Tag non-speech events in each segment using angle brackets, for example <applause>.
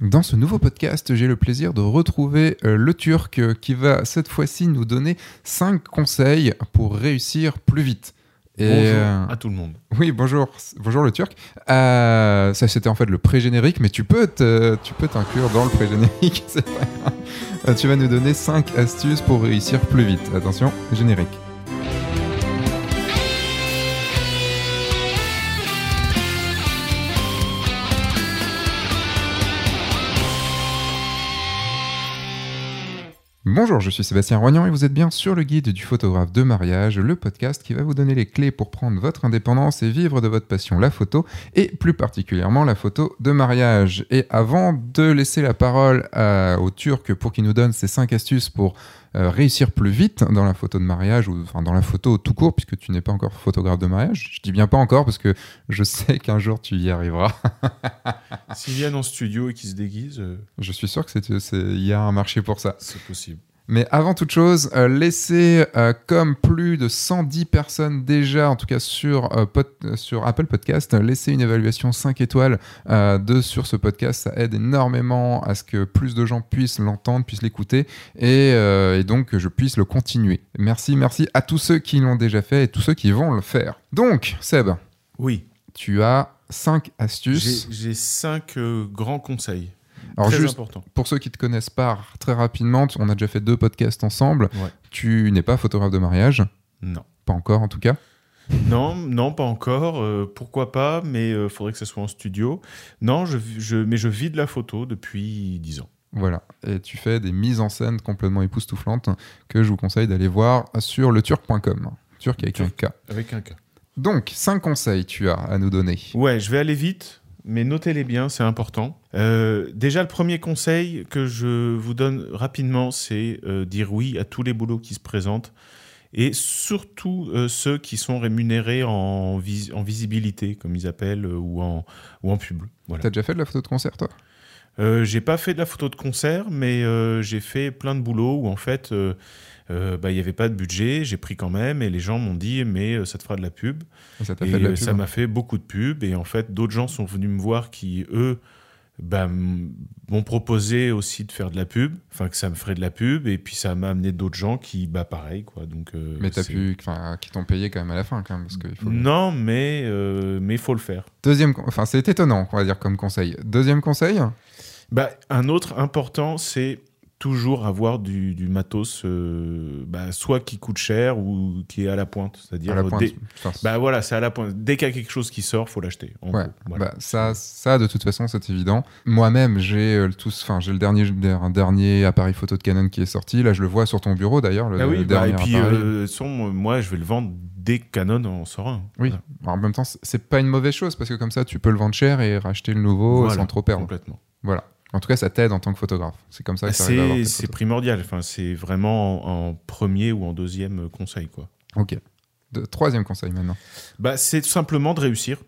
Dans ce nouveau podcast, j'ai le plaisir de retrouver euh, le Turc euh, qui va cette fois-ci nous donner 5 conseils pour réussir plus vite. Et bonjour euh, à tout le monde. Oui, bonjour, bonjour le Turc. ça c'était en fait le pré-générique, mais tu peux tu peux t'inclure dans le pré-générique, <laughs> tu vas nous donner 5 astuces pour réussir plus vite. Attention, générique. Bonjour, je suis Sébastien Roignan et vous êtes bien sur le guide du photographe de mariage, le podcast qui va vous donner les clés pour prendre votre indépendance et vivre de votre passion, la photo, et plus particulièrement la photo de mariage. Et avant de laisser la parole au Turc pour qu'il nous donne ses 5 astuces pour euh, réussir plus vite dans la photo de mariage ou enfin dans la photo tout court puisque tu n'es pas encore photographe de mariage. Je dis bien pas encore parce que je sais <laughs> qu'un jour tu y arriveras. S'ils viennent en studio et qu'ils se déguisent, euh, je suis sûr que c'est il y a un marché pour ça. C'est possible. Mais avant toute chose, euh, laissez, euh, comme plus de 110 personnes déjà, en tout cas sur, euh, sur Apple Podcast, laissez une évaluation 5 étoiles de, sur ce podcast. Ça aide énormément à ce que plus de gens puissent l'entendre, puissent l'écouter et, et, donc que je puisse le continuer. Merci, merci à tous ceux qui l'ont déjà fait et tous ceux qui vont le faire. Donc, Seb. Oui. Tu as 5 astuces. J'ai 5 grands conseils. Alors juste pour ceux qui ne te connaissent pas très rapidement, on a déjà fait deux podcasts ensemble. Tu n'es pas photographe de mariage? Non. Pas encore en tout cas? Non, non, pas encore. Euh, pourquoi pas, mais il euh, faudrait que ce soit en studio. Non, je, mais je vis de la photo depuis 10 ans. Voilà, et tu fais des mises en scène complètement époustouflantes que je vous conseille d'aller voir sur le turc.com. Turc avec un K. Avec un K. Donc, 5 conseils tu as à nous donner. Ouais, je vais aller vite mais notez-les bien, c'est important. Euh, déjà, le premier conseil que je vous donne rapidement, c'est euh, dire oui à tous les boulots qui se présentent et surtout euh, ceux qui sont rémunérés en, visibilité, comme ils appellent, ou, en, ou en pub. Voilà. T'as déjà fait de la photo de concert, toi? J'ai pas fait de la photo de concert, mais j'ai fait plein de boulots où en fait euh, bah, il n'y avait pas de budget, j'ai pris quand même, et les gens m'ont dit, mais euh, ça te fera de la pub. Et ça euh, hein. m'a fait beaucoup de pub, et en fait, d'autres gens sont venus me voir qui, eux, bah, m'ont proposé aussi de faire de la pub, enfin que ça me ferait de la pub, et puis ça m'a amené d'autres gens qui, bah pareil, quoi. Donc, mais t'as pu, qui t'ont payé quand même à la fin, quand même, parce que faut Non, mais mais il faut le faire. Deuxième, enfin c'est étonnant, on va dire comme conseil. Deuxième conseil? Bah, un autre important, c'est toujours avoir du, matos euh, bah, soit qui coûte cher ou qui est à la pointe c'est-à-dire bah voilà c'est à la pointe. Dès qu'il y a quelque chose qui sort faut l'acheter ouais, bah, ça ça de toute façon c'est évident. Moi-même j'ai euh, tous enfin j'ai le dernier un dernier appareil photo de Canon qui est sorti. Là je le vois sur ton bureau d'ailleurs le, ah oui, bah, et puis euh, moi je vais le vendre dès que Canon en sort un. Oui. En même temps c'est pas une mauvaise chose parce que comme ça tu peux le vendre cher et racheter le nouveau sans trop perdre. complètement. Voilà en tout cas, ça t'aide en tant que photographe. C'est comme ça que ça C'est primordial. Enfin, c'est vraiment en, premier ou en deuxième conseil, quoi. Ok. De, troisième conseil maintenant. Bah, c'est tout simplement de réussir.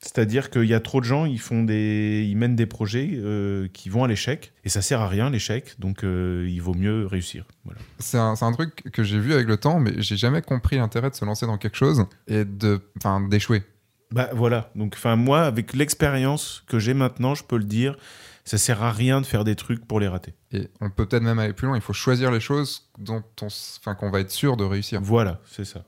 C'est-à-dire qu'il y a trop de gens, ils font des, ils mènent des projets euh, qui vont à l'échec et ça sert à rien l'échec, donc euh, il vaut mieux réussir. Voilà. C'est un, un, truc que j'ai vu avec le temps, mais j'ai jamais compris l'intérêt de se lancer dans quelque chose et de, d'échouer. Bah voilà. Donc, moi, avec l'expérience que j'ai maintenant, je peux le dire, ça sert à rien de faire des trucs pour les rater. Et on peut peut-être même aller plus loin. Il faut choisir les choses dont on, enfin, qu'on va être sûr de réussir. Voilà, c'est ça.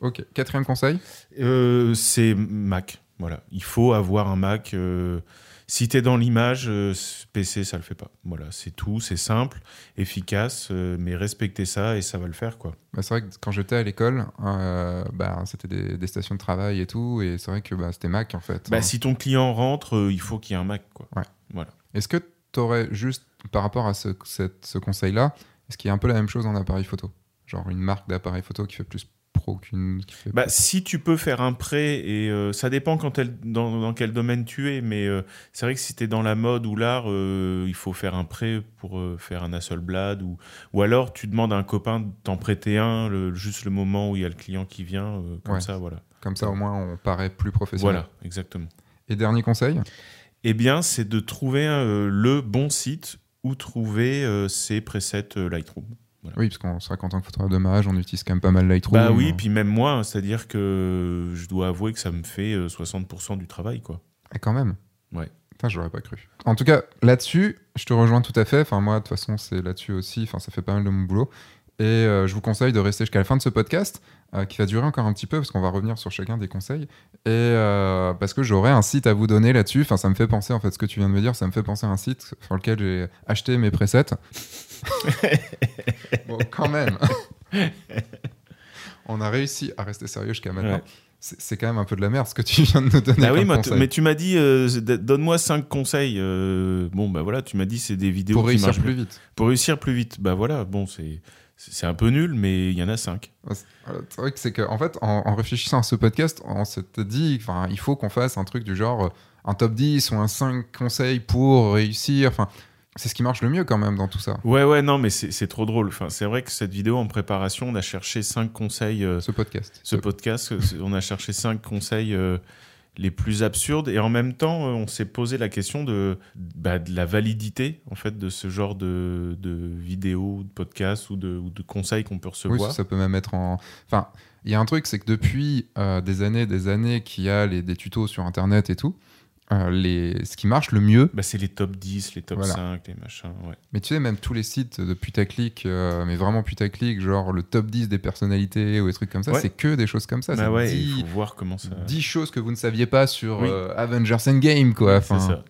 Ok. Quatrième conseil? Euh, C'est Mac. Voilà. Il faut avoir un Mac. Euh, si tu es dans l'image, euh, PC, ça le fait pas. Voilà, c'est tout, c'est simple, efficace, mais respectez ça et ça va le faire. quoi. Bah, c'est vrai que quand j'étais à l'école, bah, c'était des, stations de travail et tout, et c'est vrai que bah, c'était Mac en fait. Bah, Si ton client rentre, il faut qu'il y ait un Mac. Quoi. Ouais. Voilà. Est-ce que tu aurais juste, par rapport à ce, ce conseil-là, est-ce qu'il y a un peu la même chose en appareil photo? Genre une marque d'appareil photo qui fait plus pro qu'une. Bah, si tu peux faire un prêt, et euh, ça dépend quand dans, dans, quel domaine tu es, mais euh, c'est vrai que si tu es dans la mode ou l'art, euh, il faut faire un prêt pour faire un Hasselblad, ou, ou alors tu demandes à un copain de t'en prêter un, le, juste le moment où il y a le client qui vient, comme ça, voilà. Comme ça, au moins, on paraît plus professionnel. Voilà, exactement. Et dernier conseil? Eh bien, c'est de trouver euh, le bon site où trouver euh, ces presets euh, Lightroom. Oui, parce qu'on sera qu'en tant que photographe de mariage, on utilise quand même pas mal Lightroom. Bah oui, puis même moi, hein, c'est-à-dire que je dois avouer que ça me fait 60% du travail, quoi. Et quand même. Ouais. Putain, j'aurais pas cru. En tout cas, là-dessus, je te rejoins tout à fait. Enfin, moi, de toute façon, c'est là-dessus aussi. Enfin, ça fait pas mal de mon boulot. Et euh, je vous conseille de rester jusqu'à la fin de ce podcast, euh, qui va durer encore un petit peu, parce qu'on va revenir sur chacun des conseils. Et euh, parce que j'aurai un site à vous donner là-dessus. Enfin, ça me fait penser, en fait, ce que tu viens de me dire, ça me fait penser à un site sur lequel j'ai acheté mes presets. <laughs> bon, quand même. On a réussi à rester sérieux jusqu'à maintenant. Ouais. C'est quand même un peu de la merde ce que tu viens de nous donner. Bah oui, conseil. mais tu m'as dit, euh, donne-moi 5 conseils. bon, bah voilà, tu m'as dit c'est des vidéos pour qui réussir plus vite. Pour réussir plus vite. Bah voilà, bon, c'est c'est un peu nul, mais il y en a 5. Ouais, c'est- vrai que c'est que, en fait, en, en réfléchissant à ce podcast, on s'était dit, enfin, il faut qu'on fasse un truc du genre euh, un top 10 ou un 5 conseils pour réussir. Enfin, c'est ce qui marche le mieux quand même dans tout ça. Ouais, ouais, non, mais c'est trop drôle. Enfin, c'est vrai que cette vidéo en préparation, on a cherché 5 conseils. euh, Ce podcast. ce podcast, on a cherché 5 conseils euh, les plus absurdes et en même temps, euh, on s'est posé la question de, bah, de la validité en fait de ce genre de, de vidéos, de podcasts ou de, ou de conseils qu'on peut Oui, recevoir. ça, ça peut même être en. Enfin, il y a un truc, c'est que depuis euh, des années, des années, qu'il y a les, des tutos sur Internet et tout, euh, les... ce qui marche le mieux, Bah, c'est les top 10, les top Voilà. 5, les machins. Ouais. mais tu sais, même tous les sites de putaclic, euh, mais vraiment putaclic, genre le top 10 des personnalités ou des trucs comme ça, Ouais. c'est que des choses comme ça. Bah c'est ouais, 10 il faut voir comment ça. 10 choses que vous ne saviez pas sur Oui. euh, Avengers Endgame, quoi. C'est ça,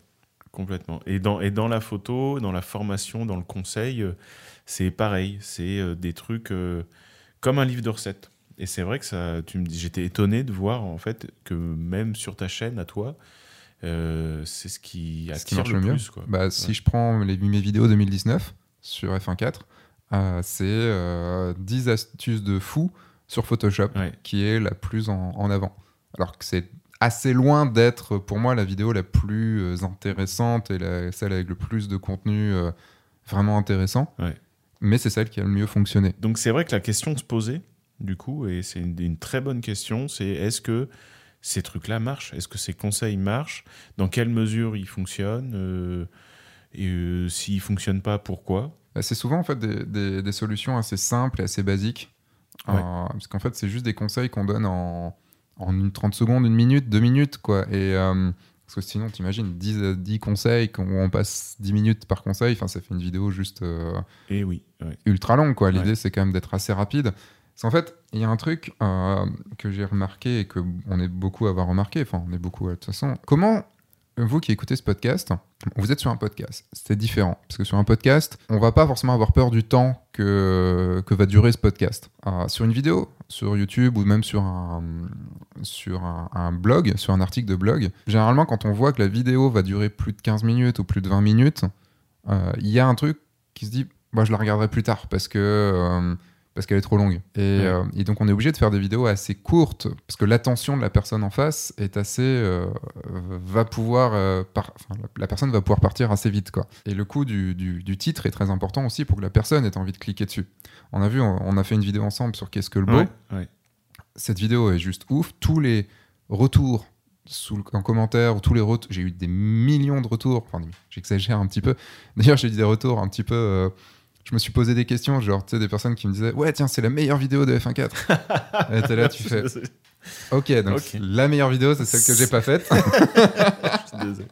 complètement. Et dans, et dans la photo, dans la formation, dans le conseil, euh, c'est pareil. C'est euh, des trucs comme un livre de recettes. Et c'est vrai que ça, tu me dis, j'étais étonné de voir en fait que même sur ta chaîne à toi, euh, c'est ce qui ce qui attire marche le, le mieux. plus. Quoi. Bah, Si je prends les, mes vidéos 2019 sur F1.4, euh, c'est euh, 10 astuces de fou sur Photoshop Ouais. qui est la plus en, en avant. Alors que c'est assez loin d'être pour moi la vidéo la plus euh, intéressante et la- celle avec le plus de contenu euh, vraiment intéressant. Ouais. Mais c'est celle qui a le mieux fonctionné. Donc c'est vrai que la question se posait, du coup, et c'est une, une très bonne question, c'est est-ce que ces trucs-là marchent? Est-ce que ces conseils marchent? Dans quelle mesure ils fonctionnent Euh, Et euh, s'ils fonctionnent pas, pourquoi? Bah, C'est souvent en fait des, des- des solutions assez simples et assez basiques. Ouais. Euh, parce qu'en fait, c'est juste des conseils qu'on donne en, en une 30 secondes, une minute, deux minutes. Quoi. Et, parce que sinon, t'imagines, 10, euh, 10 conseils, où on passe 10 minutes par conseil, enfin, ça fait une vidéo juste Et oui, ouais. ultra longue. L'idée, Ouais. c'est quand même d'être assez rapide. Parce qu'en fait, il y a un truc euh, que j'ai remarqué et que on est beaucoup à avoir remarqué, enfin, on est beaucoup de toute façon. Comment, vous qui écoutez ce podcast, vous êtes sur un podcast, c'est différent. Parce que sur un podcast, on va pas forcément avoir peur du temps que, va durer ce podcast. Euh, sur une vidéo, sur YouTube ou même sur un, blog, sur un article de blog, généralement, quand on voit que la vidéo va durer plus de 15 minutes ou plus de 20 minutes, euh, il y a un truc qui se dit, bah, je la regarderai plus tard parce que. euh, parce qu'elle est trop longue. Et, euh, et donc on est obligé de faire des vidéos assez courtes, parce que l'attention de la personne en face est assez... euh, va pouvoir... euh, par- enfin, la, la personne va pouvoir partir assez vite. Quoi. Et le coût du, du- du titre est très important aussi pour que la personne ait envie de cliquer dessus. On a vu, on, on a fait une vidéo ensemble sur Qu'est-ce que le beau. Ouais, ouais. Cette vidéo est juste ouf. Tous les retours sous le- en commentaire, ou tous les retours, j'ai eu des millions de retours, enfin j'exagère un petit peu. D'ailleurs j'ai eu des retours un petit peu... je me suis posé des questions, genre, tu sais, des personnes qui me disaient Ouais, tiens, c'est la meilleure vidéo de F1.4. Et t'es là, tu fais <laughs> Ok, donc la meilleure vidéo, c'est celle que j'ai pas faite. <laughs> Je suis désolé.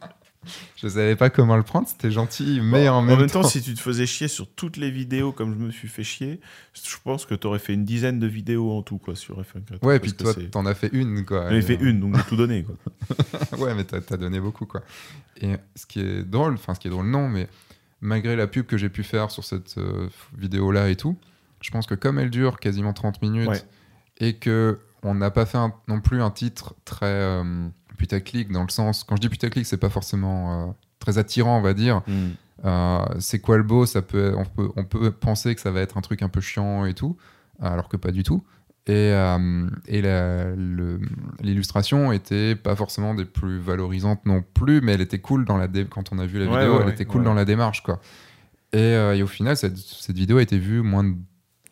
je savais pas comment le prendre, c'était gentil, mais en même, temps, temps. si tu te faisais chier sur toutes les vidéos comme je me suis fait chier, je pense que tu aurais fait une dizaine de vidéos en tout quoi sur F1.4. Ouais, et puis toi, t'en as fait une, quoi. J'en ai fait une, donc j'ai tout donné. Quoi. <laughs> ouais, mais t'as as donné beaucoup, quoi. Et ce qui est drôle, enfin, ce qui est drôle, non, mais malgré la pub que j'ai pu faire sur cette euh, vidéo-là et tout, je pense que comme elle dure quasiment 30 minutes Ouais. et que on n'a pas fait un- non plus un titre très euh, putaclic dans le sens, quand je dis putaclic, c'est pas forcément euh, très attirant, on va dire. Hmm. C'est quoi le beau ça peut, on, peut, on peut penser que ça va être un truc un peu chiant et tout, alors que pas du tout. Et, euh, et l'illustration était pas forcément des plus valorisantes non plus, mais elle était cool dans la dé- quand on a vu la Ouais, vidéo, ouais, elle ouais, était cool dans la démarche. Quoi. Et, euh, et au final, cette, cette vidéo a été vue moins de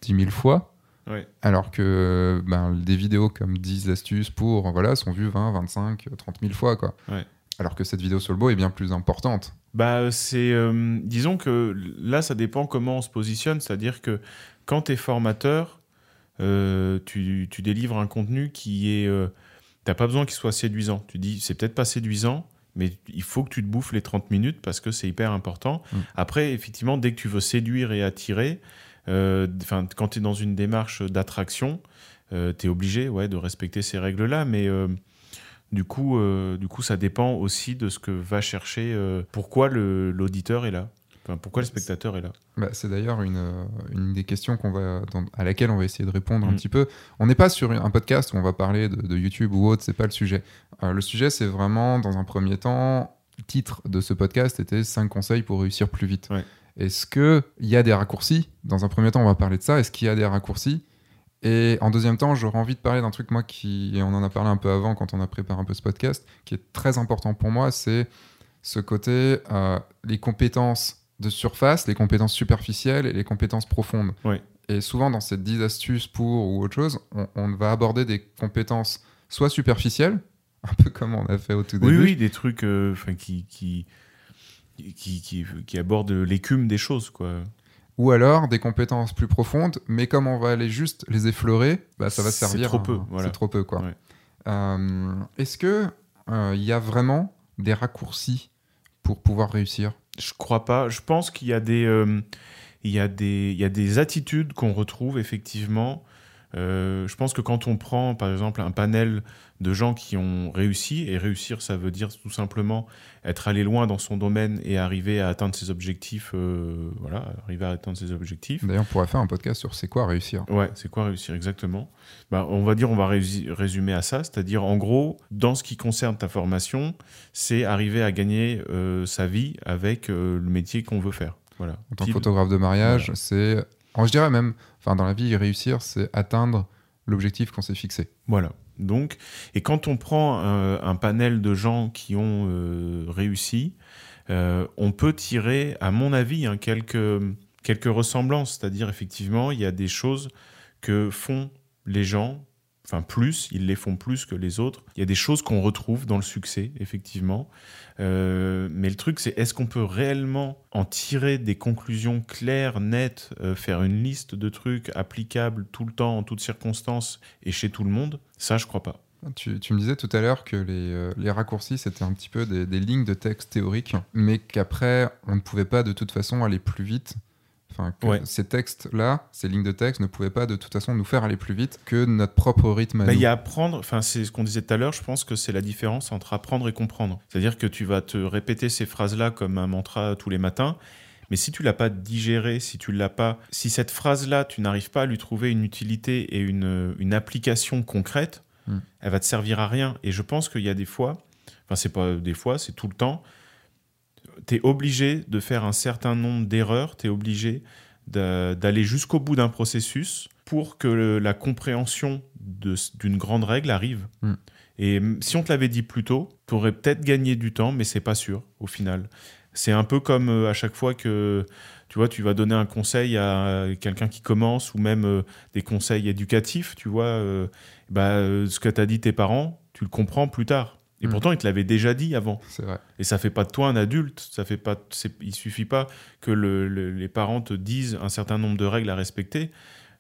10 000 fois. Alors que ben, des vidéos comme 10 astuces pour, voilà, sont vues 20, 25, 30 000 fois. Quoi. Alors que cette vidéo sur le beau est bien plus importante. Bah, c'est. euh, disons que là, ça dépend comment on se positionne. C'est-à-dire que quand tu es formateur, tu, tu délivres un contenu qui est. euh, T'as pas besoin qu'il soit séduisant. Tu dis, c'est peut-être pas séduisant, Mais il faut que tu te bouffes les 30 minutes parce que c'est hyper important. Mm. Après, effectivement, dès que tu veux séduire et attirer, euh, quand tu es dans une démarche d'attraction, euh, tu es obligé ouais, de respecter ces règles-là. Mais euh, du, coup, euh, du coup, ça dépend aussi de ce que va chercher, euh, pourquoi l'auditeur est là. Enfin, pourquoi le spectateur est là? Bah, c'est d'ailleurs une, euh, une des questions qu'on va, dans- à laquelle on va essayer de répondre un Mm. petit peu. On n'est pas sur un podcast où on va parler de, de YouTube ou autre, c'est pas le sujet. Euh, le sujet, c'est vraiment, dans un premier temps, le titre de ce podcast était 5 conseils pour réussir plus vite. Ouais. Est-ce qu'il y a des raccourcis? Dans un premier temps, on va parler de ça. Est-ce qu'il y a des raccourcis? Et en deuxième temps, j'aurais envie de parler d'un truc, moi, qui, et on en a parlé un peu avant quand on a préparé un peu ce podcast, qui est très important pour moi, c'est ce côté, euh, les compétences de surface, les compétences superficielles et les compétences profondes. Et souvent, dans ces 10 astuces pour ou autre chose, on, on va aborder des compétences soit superficielles, <laughs> un peu comme on a fait au tout Oui, début, oui, des trucs euh, qui, qui, qui, qui, qui abordent l'écume des choses. Quoi. ou alors des compétences plus profondes, mais comme on va aller juste les effleurer, bah, ça va C'est servir. trop peu, voilà. C'est trop peu, quoi. Ouais. Euh, Est-ce que euh, il y a vraiment des raccourcis pour pouvoir réussir? Je crois pas. Je pense qu'il y a des, euh, y y a des attitudes qu'on retrouve effectivement. Euh, je pense que quand on prend, par exemple, un panel de gens qui ont réussi, et réussir, ça veut dire tout simplement être allé loin dans son domaine et arriver à atteindre ses objectifs, euh, voilà, arriver à atteindre ses objectifs. D'ailleurs, on pourrait faire un podcast sur c'est quoi réussir. Ouais, c'est quoi réussir exactement bah, On va dire, on va résumer à ça, c'est-à-dire en gros, dans ce qui concerne ta formation, c'est arriver à gagner euh, sa vie avec le métier qu'on veut faire. Voilà. En tant que photographe de mariage, c'est. Je dirais même, enfin, dans la vie, réussir, c'est atteindre l'objectif qu'on s'est fixé. Voilà. Donc, et quand on prend euh, un panel de gens qui ont euh, réussi, euh, on peut tirer, à mon avis, hein, quelques, quelques ressemblances. C'est-à-dire, effectivement, il y a des choses que font les gens, enfin plus, ils les font plus que les autres. Il y a des choses qu'on retrouve dans le succès, effectivement. Euh, mais le truc, c'est est-ce qu'on peut réellement en tirer des conclusions claires, nettes, euh, faire une liste de trucs applicables tout le temps, en toutes circonstances et chez tout le monde? Ça, je crois pas. Tu, me disais tout à l'heure que les, euh, raccourcis, c'était un petit peu des lignes de texte théoriques, mais qu'après, on ne pouvait pas de toute façon aller plus vite. Enfin, que Ouais. ces textes-là, ces lignes de texte ne pouvaient pas de toute façon nous faire aller plus vite que notre propre rythme Bah. Il y a apprendre, enfin c'est ce qu'on disait tout à l'heure, je pense que c'est la différence entre apprendre et comprendre. C'est-à-dire que tu vas te répéter ces phrases-là comme un mantra tous les matins, mais si tu l'as pas digéré, si tu l'as pas, si cette phrase-là, tu n'arrives pas à lui trouver une utilité et une, une application concrète, Mm. elle va te servir à rien. Et je pense qu'il y a des fois, enfin c'est pas des fois, c'est tout le temps, tu es obligé de faire un certain nombre d'erreurs, tu es obligé d'a- d'aller jusqu'au bout d'un processus pour que le- la compréhension d'une grande règle arrive. Mm. Et si on te l'avait dit plus tôt, tu aurais peut-être gagné du temps, mais c'est pas sûr au final. C'est un peu comme euh, à chaque fois que tu vois, tu vas donner un conseil à quelqu'un qui commence ou même euh, des conseils éducatifs, tu vois, euh, bah, euh, ce que t'as dit tes parents, tu le comprends plus tard. Et Mm. pourtant, ils te l'avaient déjà dit avant. C'est vrai. Et ça fait pas de toi un adulte. Ça fait pas. Il suffit pas que le- le- les parents te disent un certain nombre de règles à respecter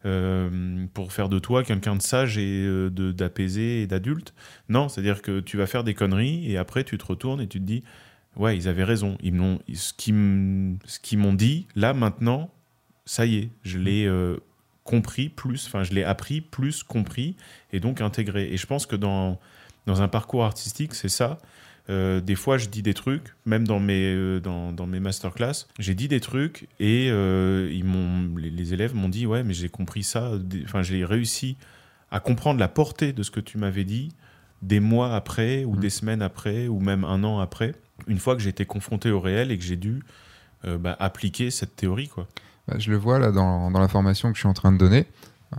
euh, pour faire de toi quelqu'un de sage et euh, d'apaisé et d'adulte. Non, c'est-à-dire que tu vas faire des conneries et après tu te retournes et tu te dis ouais ils avaient raison. Ils m'ont ce qu'ils m- ce qu'ils m'ont dit là maintenant ça y est je l'ai euh, compris plus. Enfin je l'ai appris plus compris et donc intégré. Et je pense que dans dans un parcours artistique c'est ça. Euh, des fois, je dis des trucs, même dans mes, euh, dans, dans mes masterclass, j'ai dit des trucs et euh, ils m'ont, les, les élèves m'ont dit Ouais, mais j'ai compris ça. Enfin, j'ai réussi à comprendre la portée de ce que tu m'avais dit des mois après, ou Mm. des semaines après, ou même un an après, une fois que j'ai été confronté au réel et que j'ai dû bah, appliquer cette théorie. Quoi. Bah, je le vois là dans, dans la formation que je suis en train de donner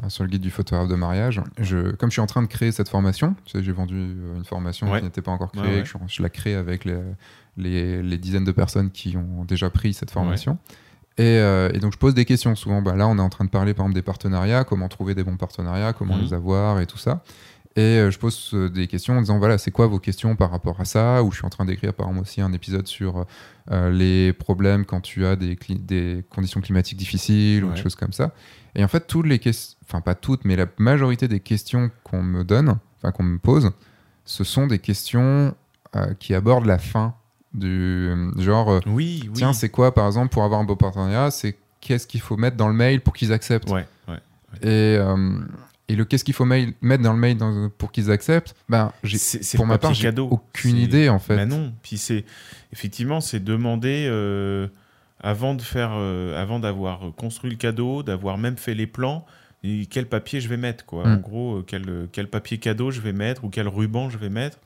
sur le guide du photographe de mariage. Je, comme je suis en train de créer cette formation, tu sais, j'ai vendu euh, une formation Ouais. qui n'était pas encore créée, Ouais, ouais. que Je, je la crée avec les, les, les dizaines de personnes qui ont déjà pris cette formation. Et, euh, et donc je pose des questions souvent. Bah, là, on est en train de parler par exemple des partenariats, comment trouver des bons partenariats, comment Mhm. les avoir et tout ça. Et euh, je pose des questions en disant voilà, c'est quoi vos questions par rapport à ça? Ou je suis en train d'écrire par exemple aussi un épisode sur euh, les problèmes quand tu as des, conditions climatiques difficiles ou des choses comme ça. Et en fait, toutes les questions, enfin pas toutes, mais la majorité des questions qu'on me donne, enfin qu'on me pose, ce sont des questions euh, qui abordent la fin du genre. euh, Oui, oui. Tiens, c'est quoi, par exemple, pour avoir un beau partenariat C'est qu'est-ce qu'il faut mettre dans le mail pour qu'ils acceptent Ouais, ouais. Et, euh, et le qu'est-ce qu'il faut mail- mettre dans le mail dans- pour qu'ils acceptent Ben, j'ai C'est- pour ma part, j'ai aucune idée en fait. Mais non. Puis c'est effectivement, c'est demander euh, avant de faire, euh, avant d'avoir construit le cadeau, d'avoir même fait les plans. Et quel papier je vais mettre quoi. En gros, euh, quel, quel papier cadeau je vais mettre ou quel ruban je vais mettre.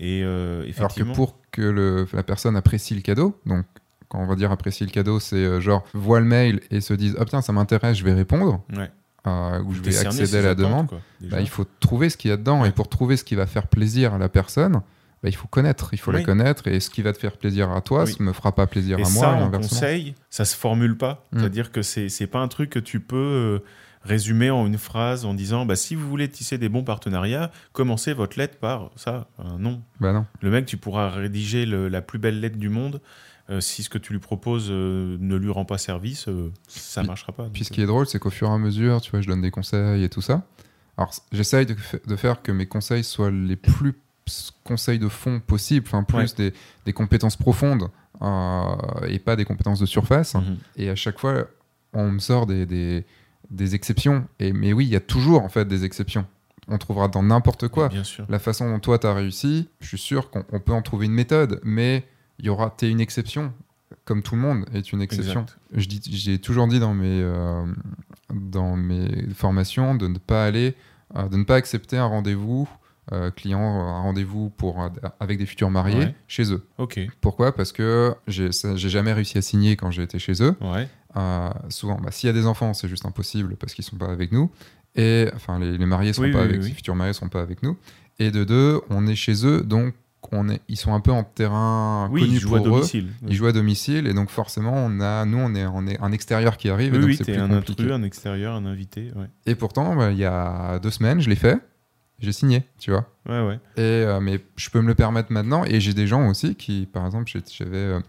Et euh, Alors que effectivement, pour que le- la personne apprécie le cadeau, donc quand on va dire apprécie le cadeau, c'est euh, genre voit le mail et se dise oh putain ça m'intéresse, je vais répondre Ouais. euh, ou je vais accéder à la demande. quoi. Bah, il faut trouver ce qu'il y a dedans Ouais. et pour trouver ce qui va faire plaisir à la personne, bah, il faut connaître, il faut la Oui. connaître et ce qui va te faire plaisir à toi, Oui. ça me fera pas plaisir Et à ça, moi et en conseil, ça se formule pas. Mm. C'est-à-dire que c'est c'est pas un truc que tu peux euh, résumer en une phrase en disant bah, si vous voulez tisser des bons partenariats, commencez votre lettre par ça. Un non. Bah non. Le mec, tu pourras rédiger le- la plus belle lettre du monde. euh, si ce que tu lui proposes euh, ne lui rend pas service, euh, ça Puis- marchera pas. Puis ce qui est drôle, c'est qu'au fur et à mesure, tu vois, je donne des conseils et tout ça. Alors, j'essaye de, fa- de faire que mes conseils soient les plus conseils de fond possibles, enfin plus Ouais. des, des compétences profondes et pas des compétences de surface. mhm. Et à chaque fois, on me sort des, des, des exceptions. Et, mais oui, il y a toujours en fait des exceptions. On trouvera dans n'importe quoi. Bien sûr. La façon dont toi, tu as réussi, je suis sûr qu'on on peut en trouver une méthode, mais il y aura, t'es une exception, comme tout le monde est une exception. J'ai toujours dit dans mes, euh, dans mes formations de ne pas aller, euh, de ne pas accepter un rendez-vous euh, client, un rendez-vous pour euh, avec des futurs mariés Ouais. chez eux. Ok. Pourquoi? Parce que j'ai jamais réussi à signer quand j'ai été chez eux. Ouais. Euh, souvent, bah, s'il y a des enfants, c'est juste impossible parce qu'ils sont pas avec nous. Et enfin, les, les mariés sont Oui, pas oui, avec, oui. les futurs mariés sont pas avec nous. Et de deux, on est chez eux, donc on est, ils sont un peu en terrain Oui, connu il joue à eux. domicile. Ils jouent à domicile et donc forcément, on a, nous, on est, on est un extérieur qui arrive et Oui, donc c'est plus un compliqué. intrus, un extérieur, un invité. Ouais, Et pourtant, bah, il y a deux semaines, je l'ai fait, j'ai signé, tu vois. ouais. ouais. Et, euh, mais je peux me le permettre maintenant. Et j'ai des gens aussi qui, par exemple, j'avais euh,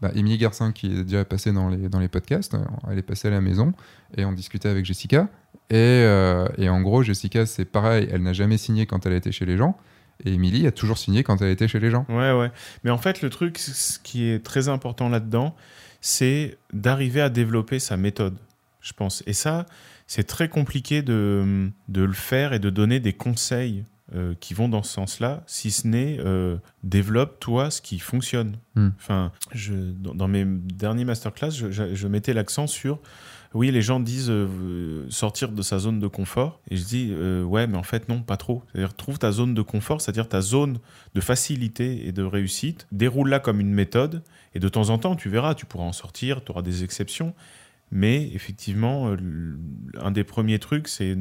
bah, Émilie Garcin qui est déjà passée dans les, dans les podcasts. Euh, Elle est passée à la maison et on discutait avec Jessica. Et, euh, et en gros, Jessica, c'est pareil. Elle n'a jamais signé quand elle a été chez les gens. Et Émilie a toujours signé quand elle était chez les gens. Ouais, ouais. Mais en fait, le truc, ce qui est très important là-dedans, c'est d'arriver à développer sa méthode, je pense. Et ça, c'est très compliqué de, de le faire et de donner des conseils euh, qui vont dans ce sens-là, si ce n'est euh, développe toi ce qui fonctionne. Hmm. Enfin, je, dans, dans mes derniers masterclass, je, je- je mettais l'accent sur oui, les gens disent euh, sortir de sa zone de confort. Et je dis, euh, ouais, mais en fait, non, pas trop. C'est-à-dire, trouve ta zone de confort, c'est-à-dire ta zone de facilité et de réussite. Déroule-la comme une méthode. Et de temps en temps, tu verras, tu pourras en sortir, tu auras des exceptions. Mais effectivement, euh, un des premiers trucs, c'est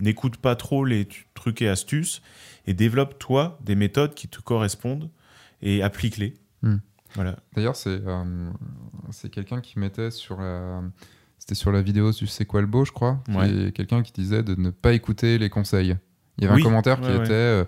n'écoute pas trop les trucs et astuces et développe, toi, des méthodes qui te correspondent et applique-les. Hmm. Voilà. D'ailleurs, c'est euh, c'est quelqu'un qui mettait sur la. C'était sur la vidéo du C'est quoi le beau, je crois. Ouais. Quelqu'un qui disait de ne pas écouter les conseils. Il y avait Oui, un commentaire qui ouais, ouais. était. euh,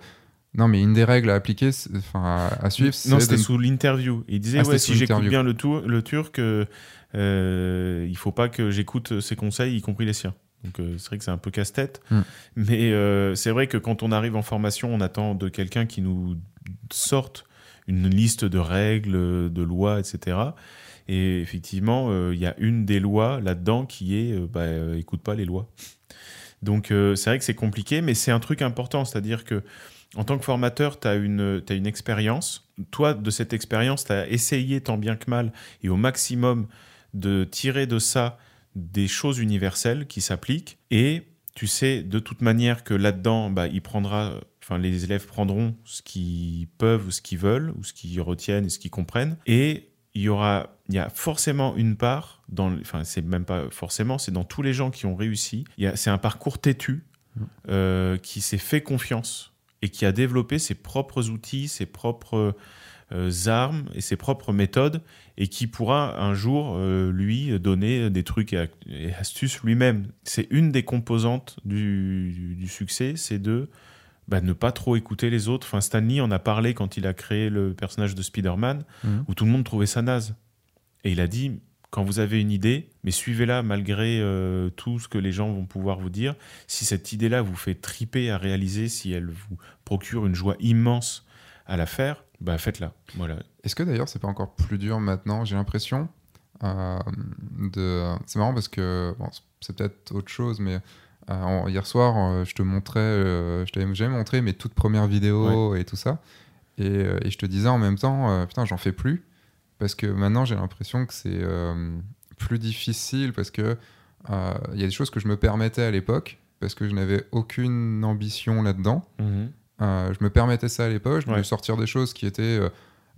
non, mais une des règles à appliquer, c'est- enfin à, à suivre, c'est Non, c'était sous l'interview. Il disait Ah, ouais, si j'écoute bien le, tour, le turc, euh, euh, il faut pas que j'écoute ses conseils, y compris les siens. Donc euh, c'est vrai que c'est un peu casse-tête. Hmm. Mais euh, c'est vrai que quand on arrive en formation, on attend de quelqu'un qui nous sorte une liste de règles, de lois, etc. Et effectivement, euh, il y a une des lois là-dedans qui est bah, écoute pas les lois. Donc c'est vrai que c'est compliqué, mais c'est un truc important, c'est-à-dire que en tant que formateur, tu as une, t'as une expérience. Toi, de cette expérience, tu as essayé tant bien que mal et au maximum de tirer de ça des choses universelles qui s'appliquent. Et tu sais de toute manière que là-dedans, bah, il prendra, enfin, les élèves prendront ce qu'ils peuvent ou ce qu'ils veulent ou ce qu'ils retiennent et ce qu'ils comprennent. Et il y aura, il y a forcément une part dans, enfin, c'est même pas forcément, c'est dans tous les gens qui ont réussi. C'est un parcours têtu euh, qui s'est fait confiance et qui a développé ses propres outils, ses propres armes et ses propres méthodes et qui pourra un jour euh, lui donner des trucs et, astuces lui-même. C'est une des composantes du, du succès, c'est de bah, ne pas trop écouter les autres. Enfin, Stanley en a parlé quand il a créé le personnage de Spider-Man, Mhm. où tout le monde trouvait ça naze. Et il a dit, quand vous avez une idée, mais suivez-la malgré euh, tout ce que les gens vont pouvoir vous dire. Si cette idée-là vous fait triper à réaliser, si elle vous procure une joie immense à la faire, Bah faites-la. Voilà. Est-ce que d'ailleurs c'est pas encore plus dur maintenant J'ai l'impression euh, de. C'est marrant parce que bon, c'est peut-être autre chose, mais euh, hier soir euh, je te montrais, euh, je t'avais jamais montré mes toutes premières vidéos et tout ça, et, et je te disais en même temps, putain j'en fais plus parce que maintenant j'ai l'impression que c'est plus difficile parce que il y a des choses que je me permettais à l'époque parce que je n'avais aucune ambition là-dedans. Mhm. Euh, je me permettais ça à l'époque, je voulais sortir des choses qui étaient euh,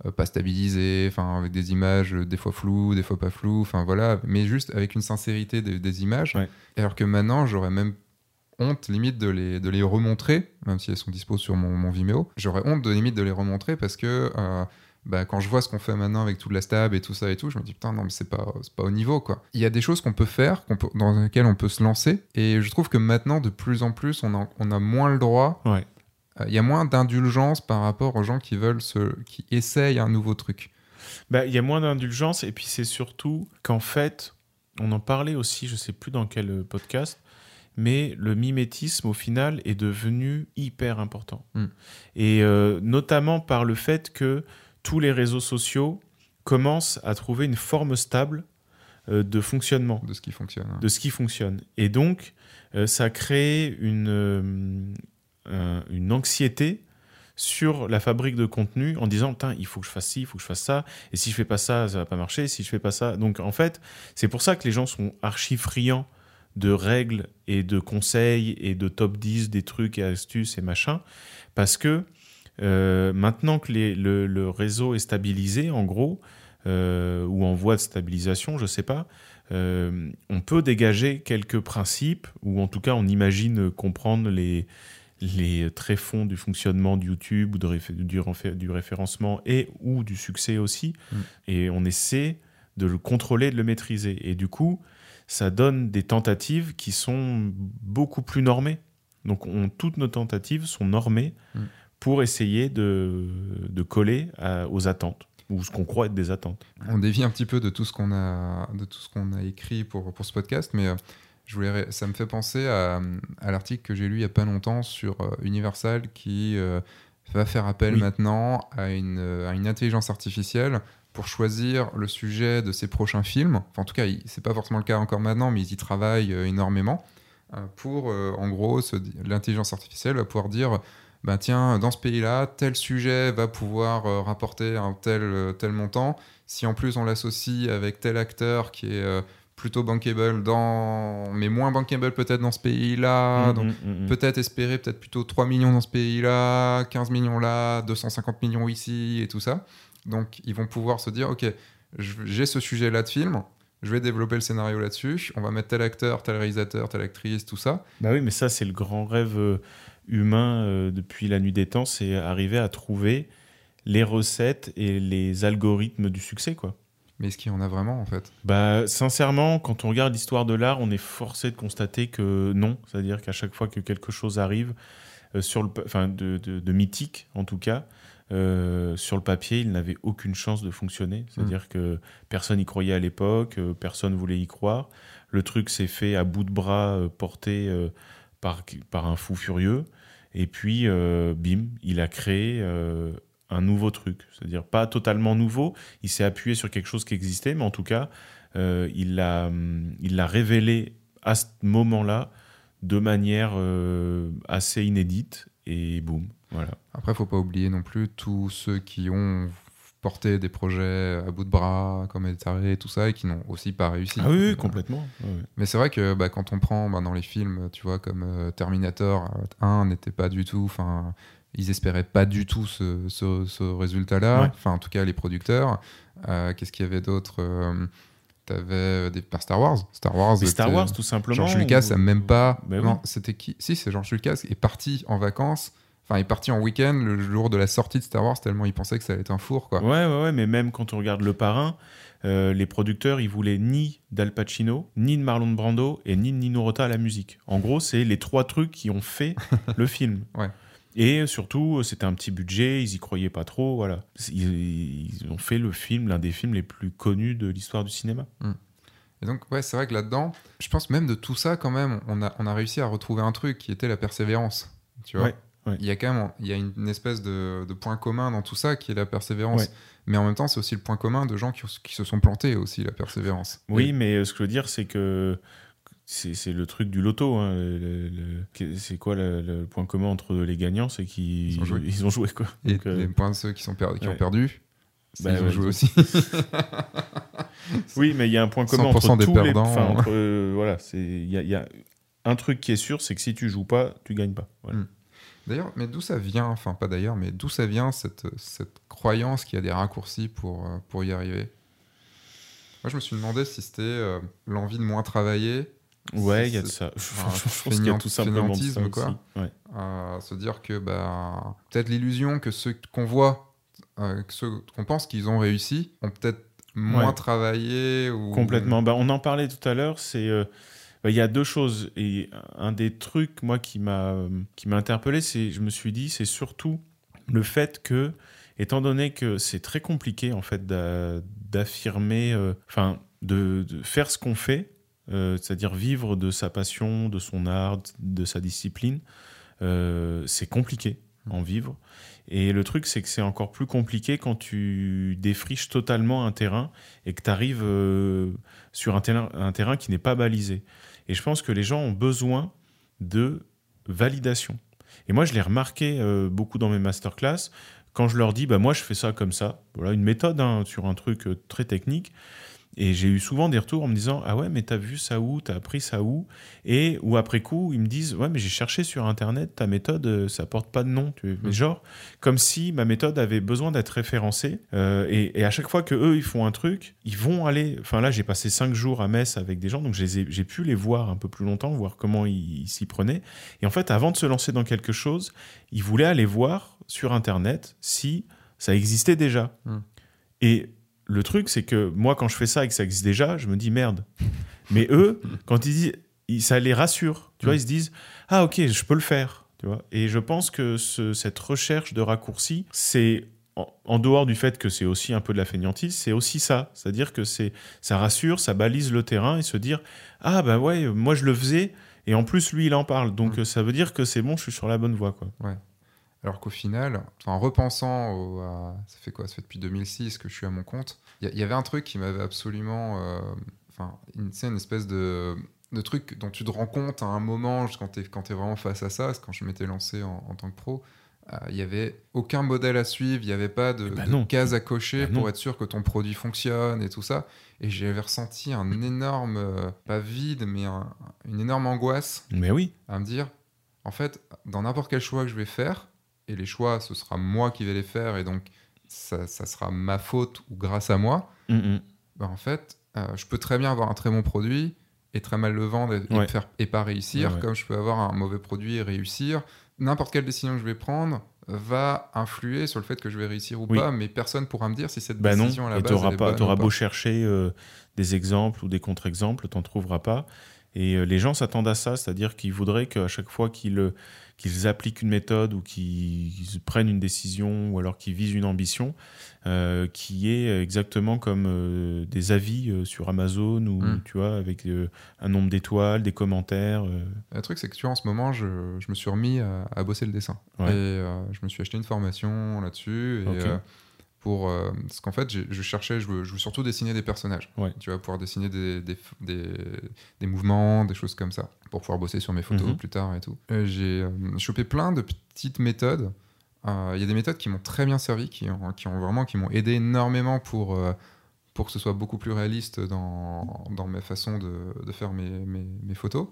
euh, pas stabilisées, enfin avec des images des fois floues, des fois pas floues, enfin voilà, mais juste avec une sincérité des, des images. Ouais. Alors que maintenant, j'aurais même honte limite de les, de les remontrer, même si elles sont dispo sur mon, mon Vimeo. J'aurais honte de limite de les remontrer parce que euh, bah, quand je vois ce qu'on fait maintenant avec toute la stab et tout ça et tout, je me dis putain non mais c'est pas, pas au niveau quoi. Il y a des choses qu'on peut faire, peut, dans lesquelles on peut se lancer et je trouve que maintenant de plus en plus on a, on a moins le droit Ouais. Euh, il y a moins d'indulgence par rapport aux gens qui veulent se, qui essayent un nouveau truc. Bah, il y a moins d'indulgence et puis c'est surtout qu'en fait, on en parlait aussi, je sais plus dans quel podcast, mais le mimétisme au final est devenu hyper important. Mm. Et euh, notamment par le fait que tous les réseaux sociaux commencent à trouver une forme stable euh, de fonctionnement de ce qui fonctionne. hein. de ce qui fonctionne. Et donc, euh, ça crée une, euh, un- une anxiété sur la fabrique de contenu en disant il faut que je fasse ci, il faut que je fasse ça, et si je fais pas ça, ça va pas marcher, si je fais pas ça. Donc en fait, c'est pour ça que les gens sont archi friands de règles et de conseils et de top 10 des trucs et astuces et machin, parce que euh, maintenant que les- le, réseau est stabilisé, en gros, euh, ou en voie de stabilisation, je sais pas, on peut dégager quelques principes, ou en tout cas on imagine comprendre les, les tréfonds du fonctionnement de YouTube ou de du, réfé- du référencement et ou du succès aussi, Mm. et on essaie de le contrôler, de le maîtriser. Et du coup, ça donne des tentatives qui sont beaucoup plus normées. Donc on, toutes nos tentatives sont normées Mm. pour essayer de, de coller à- aux attentes, ou ce qu'on croit être des attentes. On dévie un petit peu de tout ce qu'on a, de tout ce qu'on a écrit pour, pour ce podcast, mais euh, je voulais, ça me fait penser à, à l'article que j'ai lu il y a pas longtemps sur euh, Universal qui euh, va faire appel Oui. maintenant à une, euh, à une intelligence artificielle pour choisir le sujet de ses prochains films. Enfin, en tout cas, c'est pas forcément le cas encore maintenant, mais ils y travaillent énormément pour, en gros, l'intelligence artificielle va pouvoir dire ben tiens, dans ce pays-là, tel sujet va pouvoir euh, rapporter un tel, euh, tel montant. Si en plus on l'associe avec tel acteur qui est euh, plutôt bankable dans... mais moins bankable peut-être dans ce pays-là, Mm, donc mm, mm, mm. peut-être espérer peut-être plutôt 3 millions dans ce pays-là, 15 millions là, 250 millions ici et tout ça. Donc ils vont pouvoir se dire, ok, j'ai ce sujet-là de film, je vais développer le scénario là-dessus, on va mettre tel acteur, tel réalisateur, telle actrice, tout ça. Bah oui, mais ça, c'est le grand rêve euh, humain euh, depuis la nuit des temps, c'est arriver à trouver les recettes et les algorithmes du succès, quoi. Mais est-ce qu'il y en a vraiment en fait? Bah, sincèrement, quand on regarde l'histoire de l'art, on est forcé de constater que non. C'est-à-dire qu'à chaque fois que quelque chose arrive, euh, sur le, enfin, de, de- de mythique en tout cas, euh, sur le papier, il n'avait aucune chance de fonctionner. C'est-à-dire que personne n'y croyait à l'époque, euh, personne voulait y croire. Le truc s'est fait à bout de bras, euh, porté par, par un fou furieux. Et puis, bim, il a créé un nouveau truc. C'est-à-dire pas totalement nouveau, il s'est appuyé sur quelque chose qui existait, mais en tout cas, euh, il l'a hum, il l'a révélé à ce moment-là de manière euh, assez inédite, et boum, voilà. Après, faut pas oublier non plus tous ceux qui ont porté des projets à bout de bras, comme Etaré et tout ça, et qui n'ont aussi pas réussi. Ah oui, complètement. Mais c'est vrai que bah, quand on prend bah, dans les films, tu vois, comme euh, Terminator euh, 1 n'était pas du tout, enfin, ils espéraient pas du tout ce, ce- ce résultat-là. Ouais. Enfin, en tout cas, les producteurs. Euh, Qu'est-ce qu'il y avait d'autre Euh, T'avais des par Star Wars. Star Wars. Mais Star Wars, tout simplement. George Lucas ou- a même pas. Bah oui. non, c'était qui? Si, c'est George Lucas est parti en vacances. Enfin, il est parti en week-end le jour de la sortie de Star Wars tellement il pensait que ça allait être un four, quoi. Ouais, ouais, ouais, mais même quand on regarde Le Parrain, euh, les producteurs, ils voulaient ni d'Al Pacino, ni de Marlon Brando et ni de Nino Rota à la musique. En gros, c'est les trois trucs qui ont fait <laughs> le film. Ouais. Et surtout, c'était un petit budget, ils y croyaient pas trop, voilà. Ils, ils ont fait le film, l'un des films les plus connus de l'histoire du cinéma. Et donc, ouais, c'est vrai que là-dedans, je pense même de tout ça, quand même, on a, on a réussi à retrouver un truc qui était la persévérance. Tu vois Ouais. Ouais. il y a quand même il y a une, une espèce de, de point commun dans tout ça qui est la persévérance. Ouais. Mais en même temps, c'est aussi le point commun de gens qui, qui se sont plantés aussi, la persévérance. Oui, mais euh, ce que je veux dire, c'est que c'est le truc du loto. hein, le- le- C'est quoi le, le point commun entre les gagnants C'est qu'ils Ils ont joué. ils ont joué, quoi. Et Donc, euh, les points de ceux qui, sont per- qui ont perdu, Bah ils ont joué aussi. <laughs> <laughs> Oui, mais il y a un point commun 100% entre des tous les. perdants. enfin, entre, <laughs> euh, voilà, il y a, il y a un truc qui est sûr, c'est que si tu joues pas, tu gagnes pas. Voilà. Mm. D'ailleurs, mais d'où ça vient, enfin pas d'ailleurs, mais d'où ça vient cette, cette croyance qu'il y a des raccourcis pour, euh, pour y arriver? Moi, je me suis demandé si c'était euh, l'envie de moins travailler, Ouais, il y a de ça. enfin, <laughs> je pense qu'il y a tout simplement de ça quoi. aussi. Ouais. à se dire que bah, peut-être l'illusion que ceux qu'on voit, euh, que ceux qu'on pense qu'ils ont réussi, ont peut-être moins Ouais. travaillé ou Complètement. Bah, on en parlait tout à l'heure. C'est euh, bah, il y a deux choses et un des trucs moi qui m'a qui m'a interpellé, c'est je me suis dit c'est surtout le fait que étant donné que c'est très compliqué en fait d'a- d'affirmer, euh, enfin de, de faire ce qu'on fait, euh, c'est-à-dire vivre de sa passion, de son art, de sa discipline, euh, c'est compliqué en vivre. Et le truc, c'est que c'est encore plus compliqué quand tu défriches totalement un terrain et que tu arrives sur un terrain, un terrain qui n'est pas balisé. Et je pense que les gens ont besoin de validation. Et moi, je l'ai remarqué euh, beaucoup dans mes masterclass. Quand je leur dis, bah, moi, je fais ça comme ça, voilà, une méthode hein, sur un truc euh, très technique. Et j'ai eu souvent des retours en me disant, ah ouais, mais t'as vu ça où, t'as appris ça où? Et ou après coup, ils me disent, ouais, mais j'ai cherché sur Internet, ta méthode, euh, ça porte pas de nom. Tu... Mais genre, comme si ma méthode avait besoin d'être référencée. Euh, et, et à chaque fois que eux ils font un truc, ils vont aller. Enfin là, j'ai passé cinq jours à Metz avec des gens, donc j'ai pu les voir un peu plus longtemps, voir comment ils s'y prenaient. Et en fait, avant de se lancer dans quelque chose, ils voulaient aller voir sur Internet si ça existait déjà. Hmm. Et le truc, c'est que moi, quand je fais ça et que ça existe déjà, je me dis merde. Mais eux, quand ils disent, ils- ça les rassure. Tu vois, Mm. ils se disent, ah ok, je peux le faire. Tu vois. Et je pense que ce- cette recherche de raccourcis, c'est en, en dehors du fait que c'est aussi un peu de la fainéantise, c'est aussi ça. C'est-à-dire que c'est, ça rassure, ça balise le terrain et se dire, ah bah ouais, moi je le faisais. Et en plus, lui, il en parle. Donc, Mm. ça veut dire que c'est bon, je suis sur la bonne voie. Quoi. Alors qu'au final, en repensant, au- à- ça fait quoi? Ça fait depuis 2006 que je suis à mon compte. Il y, avait un truc qui m'avait absolument, euh, enfin, une, tu sais, une espèce de, de truc dont tu te rends compte à un moment quand tu es, quand es vraiment face à ça. C'est quand je m'étais lancé en, en tant que pro. euh, Il n'y avait aucun modèle à suivre, il n'y avait pas de, Eh ben de non. case à cocher Ben non. pour être sûr que ton produit fonctionne et tout ça. Et j'avais ressenti un énorme, euh, pas vide, mais un- une énorme angoisse Mais oui. à me dire, en fait, dans n'importe quel choix que je vais faire, et les choix, ce sera moi qui vais les faire, et donc ça, ça sera ma faute ou grâce à moi, Mm, mm. bah, en fait, euh, je peux très bien avoir un très bon produit et très mal le vendre et, faire, et pas réussir, Ouais, comme je peux avoir un mauvais produit et réussir. N'importe quelle décision que je vais prendre va influer sur le fait que je vais réussir ou Oui. pas, mais personne pourra me dire si cette Bah non, décision à la et base elle est pas, bonne ou t'auras pas. beau chercher euh, des exemples ou des contre-exemples, t'en trouveras pas. Et euh, les gens s'attendent à ça, c'est-à-dire qu'ils voudraient qu'à chaque fois qu'ils euh, qu'ils appliquent une méthode ou qu'ils prennent une décision ou alors qu'ils visent une ambition, euh, qui est exactement comme euh, des avis euh, sur Amazon ou Mm. tu vois avec euh, un nombre d'étoiles, des commentaires. euh. Le truc, c'est que tu vois, en ce moment, je, je me suis remis à, à bosser le dessin. Ouais. Et euh, je me suis acheté une formation là-dessus. Et, Ok. Euh, pour, euh, parce qu'en fait, je cherchais, je veux, je veux surtout dessiner des personnages. Ouais. Tu vas pouvoir dessiner des, des, des, des mouvements, des choses comme ça, pour pouvoir bosser sur mes photos Mhm. plus tard et tout. Et J'ai euh, chopé plein de petites méthodes. Euh, Il y a des méthodes qui m'ont très bien servi, qui ont, qui ont vraiment qui m'ont aidé énormément pour, euh, pour que ce soit beaucoup plus réaliste dans, dans mes façons de, de faire mes, mes, mes photos.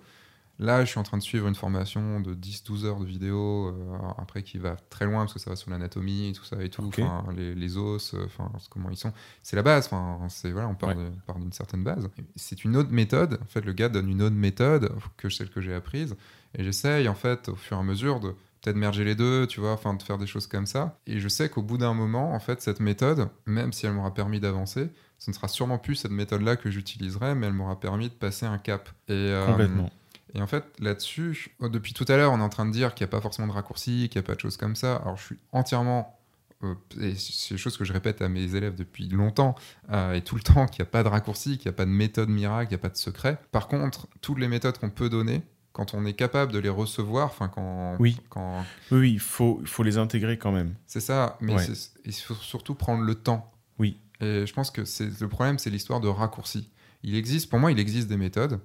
Là, je suis en train de suivre une formation de 10-12 heures de vidéo, euh, après qui va très loin parce que ça va sur l'anatomie et tout ça et tout, les, les os, euh, enfin, comment ils sont. C'est la base, voilà, on part Ouais. d'une certaine base. C'est une autre méthode. En fait, le gars donne une autre méthode que celle que j'ai apprise, et j'essaye en fait au fur et à mesure de peut-être merger les deux, tu vois, enfin de faire des choses comme ça. Et je sais qu'au bout d'un moment, en fait, cette méthode, même si elle m'aura permis d'avancer, ce ne sera sûrement plus cette méthode-là que j'utiliserai, mais elle m'aura permis de passer un cap. Et, euh, Complètement. Et en fait, là-dessus, oh, depuis tout à l'heure, on est en train de dire qu'il n'y a pas forcément de raccourci, qu'il n'y a pas de choses comme ça. Alors, je suis entièrement. euh, et c'est des choses que je répète à mes élèves depuis longtemps euh, et tout le <laughs> temps qu'il n'y a pas de raccourci, qu'il n'y a pas de méthode miracle, qu'il n'y a pas de secret. Par contre, toutes les méthodes qu'on peut donner, quand on est capable de les recevoir, enfin quand, Oui. quand Oui, il faut, faut les intégrer quand même. c'est ça, mais Ouais. il faut surtout prendre le temps. Oui. Et je pense que le problème, c'est l'histoire de raccourci. Il existe, pour moi, il existe des méthodes.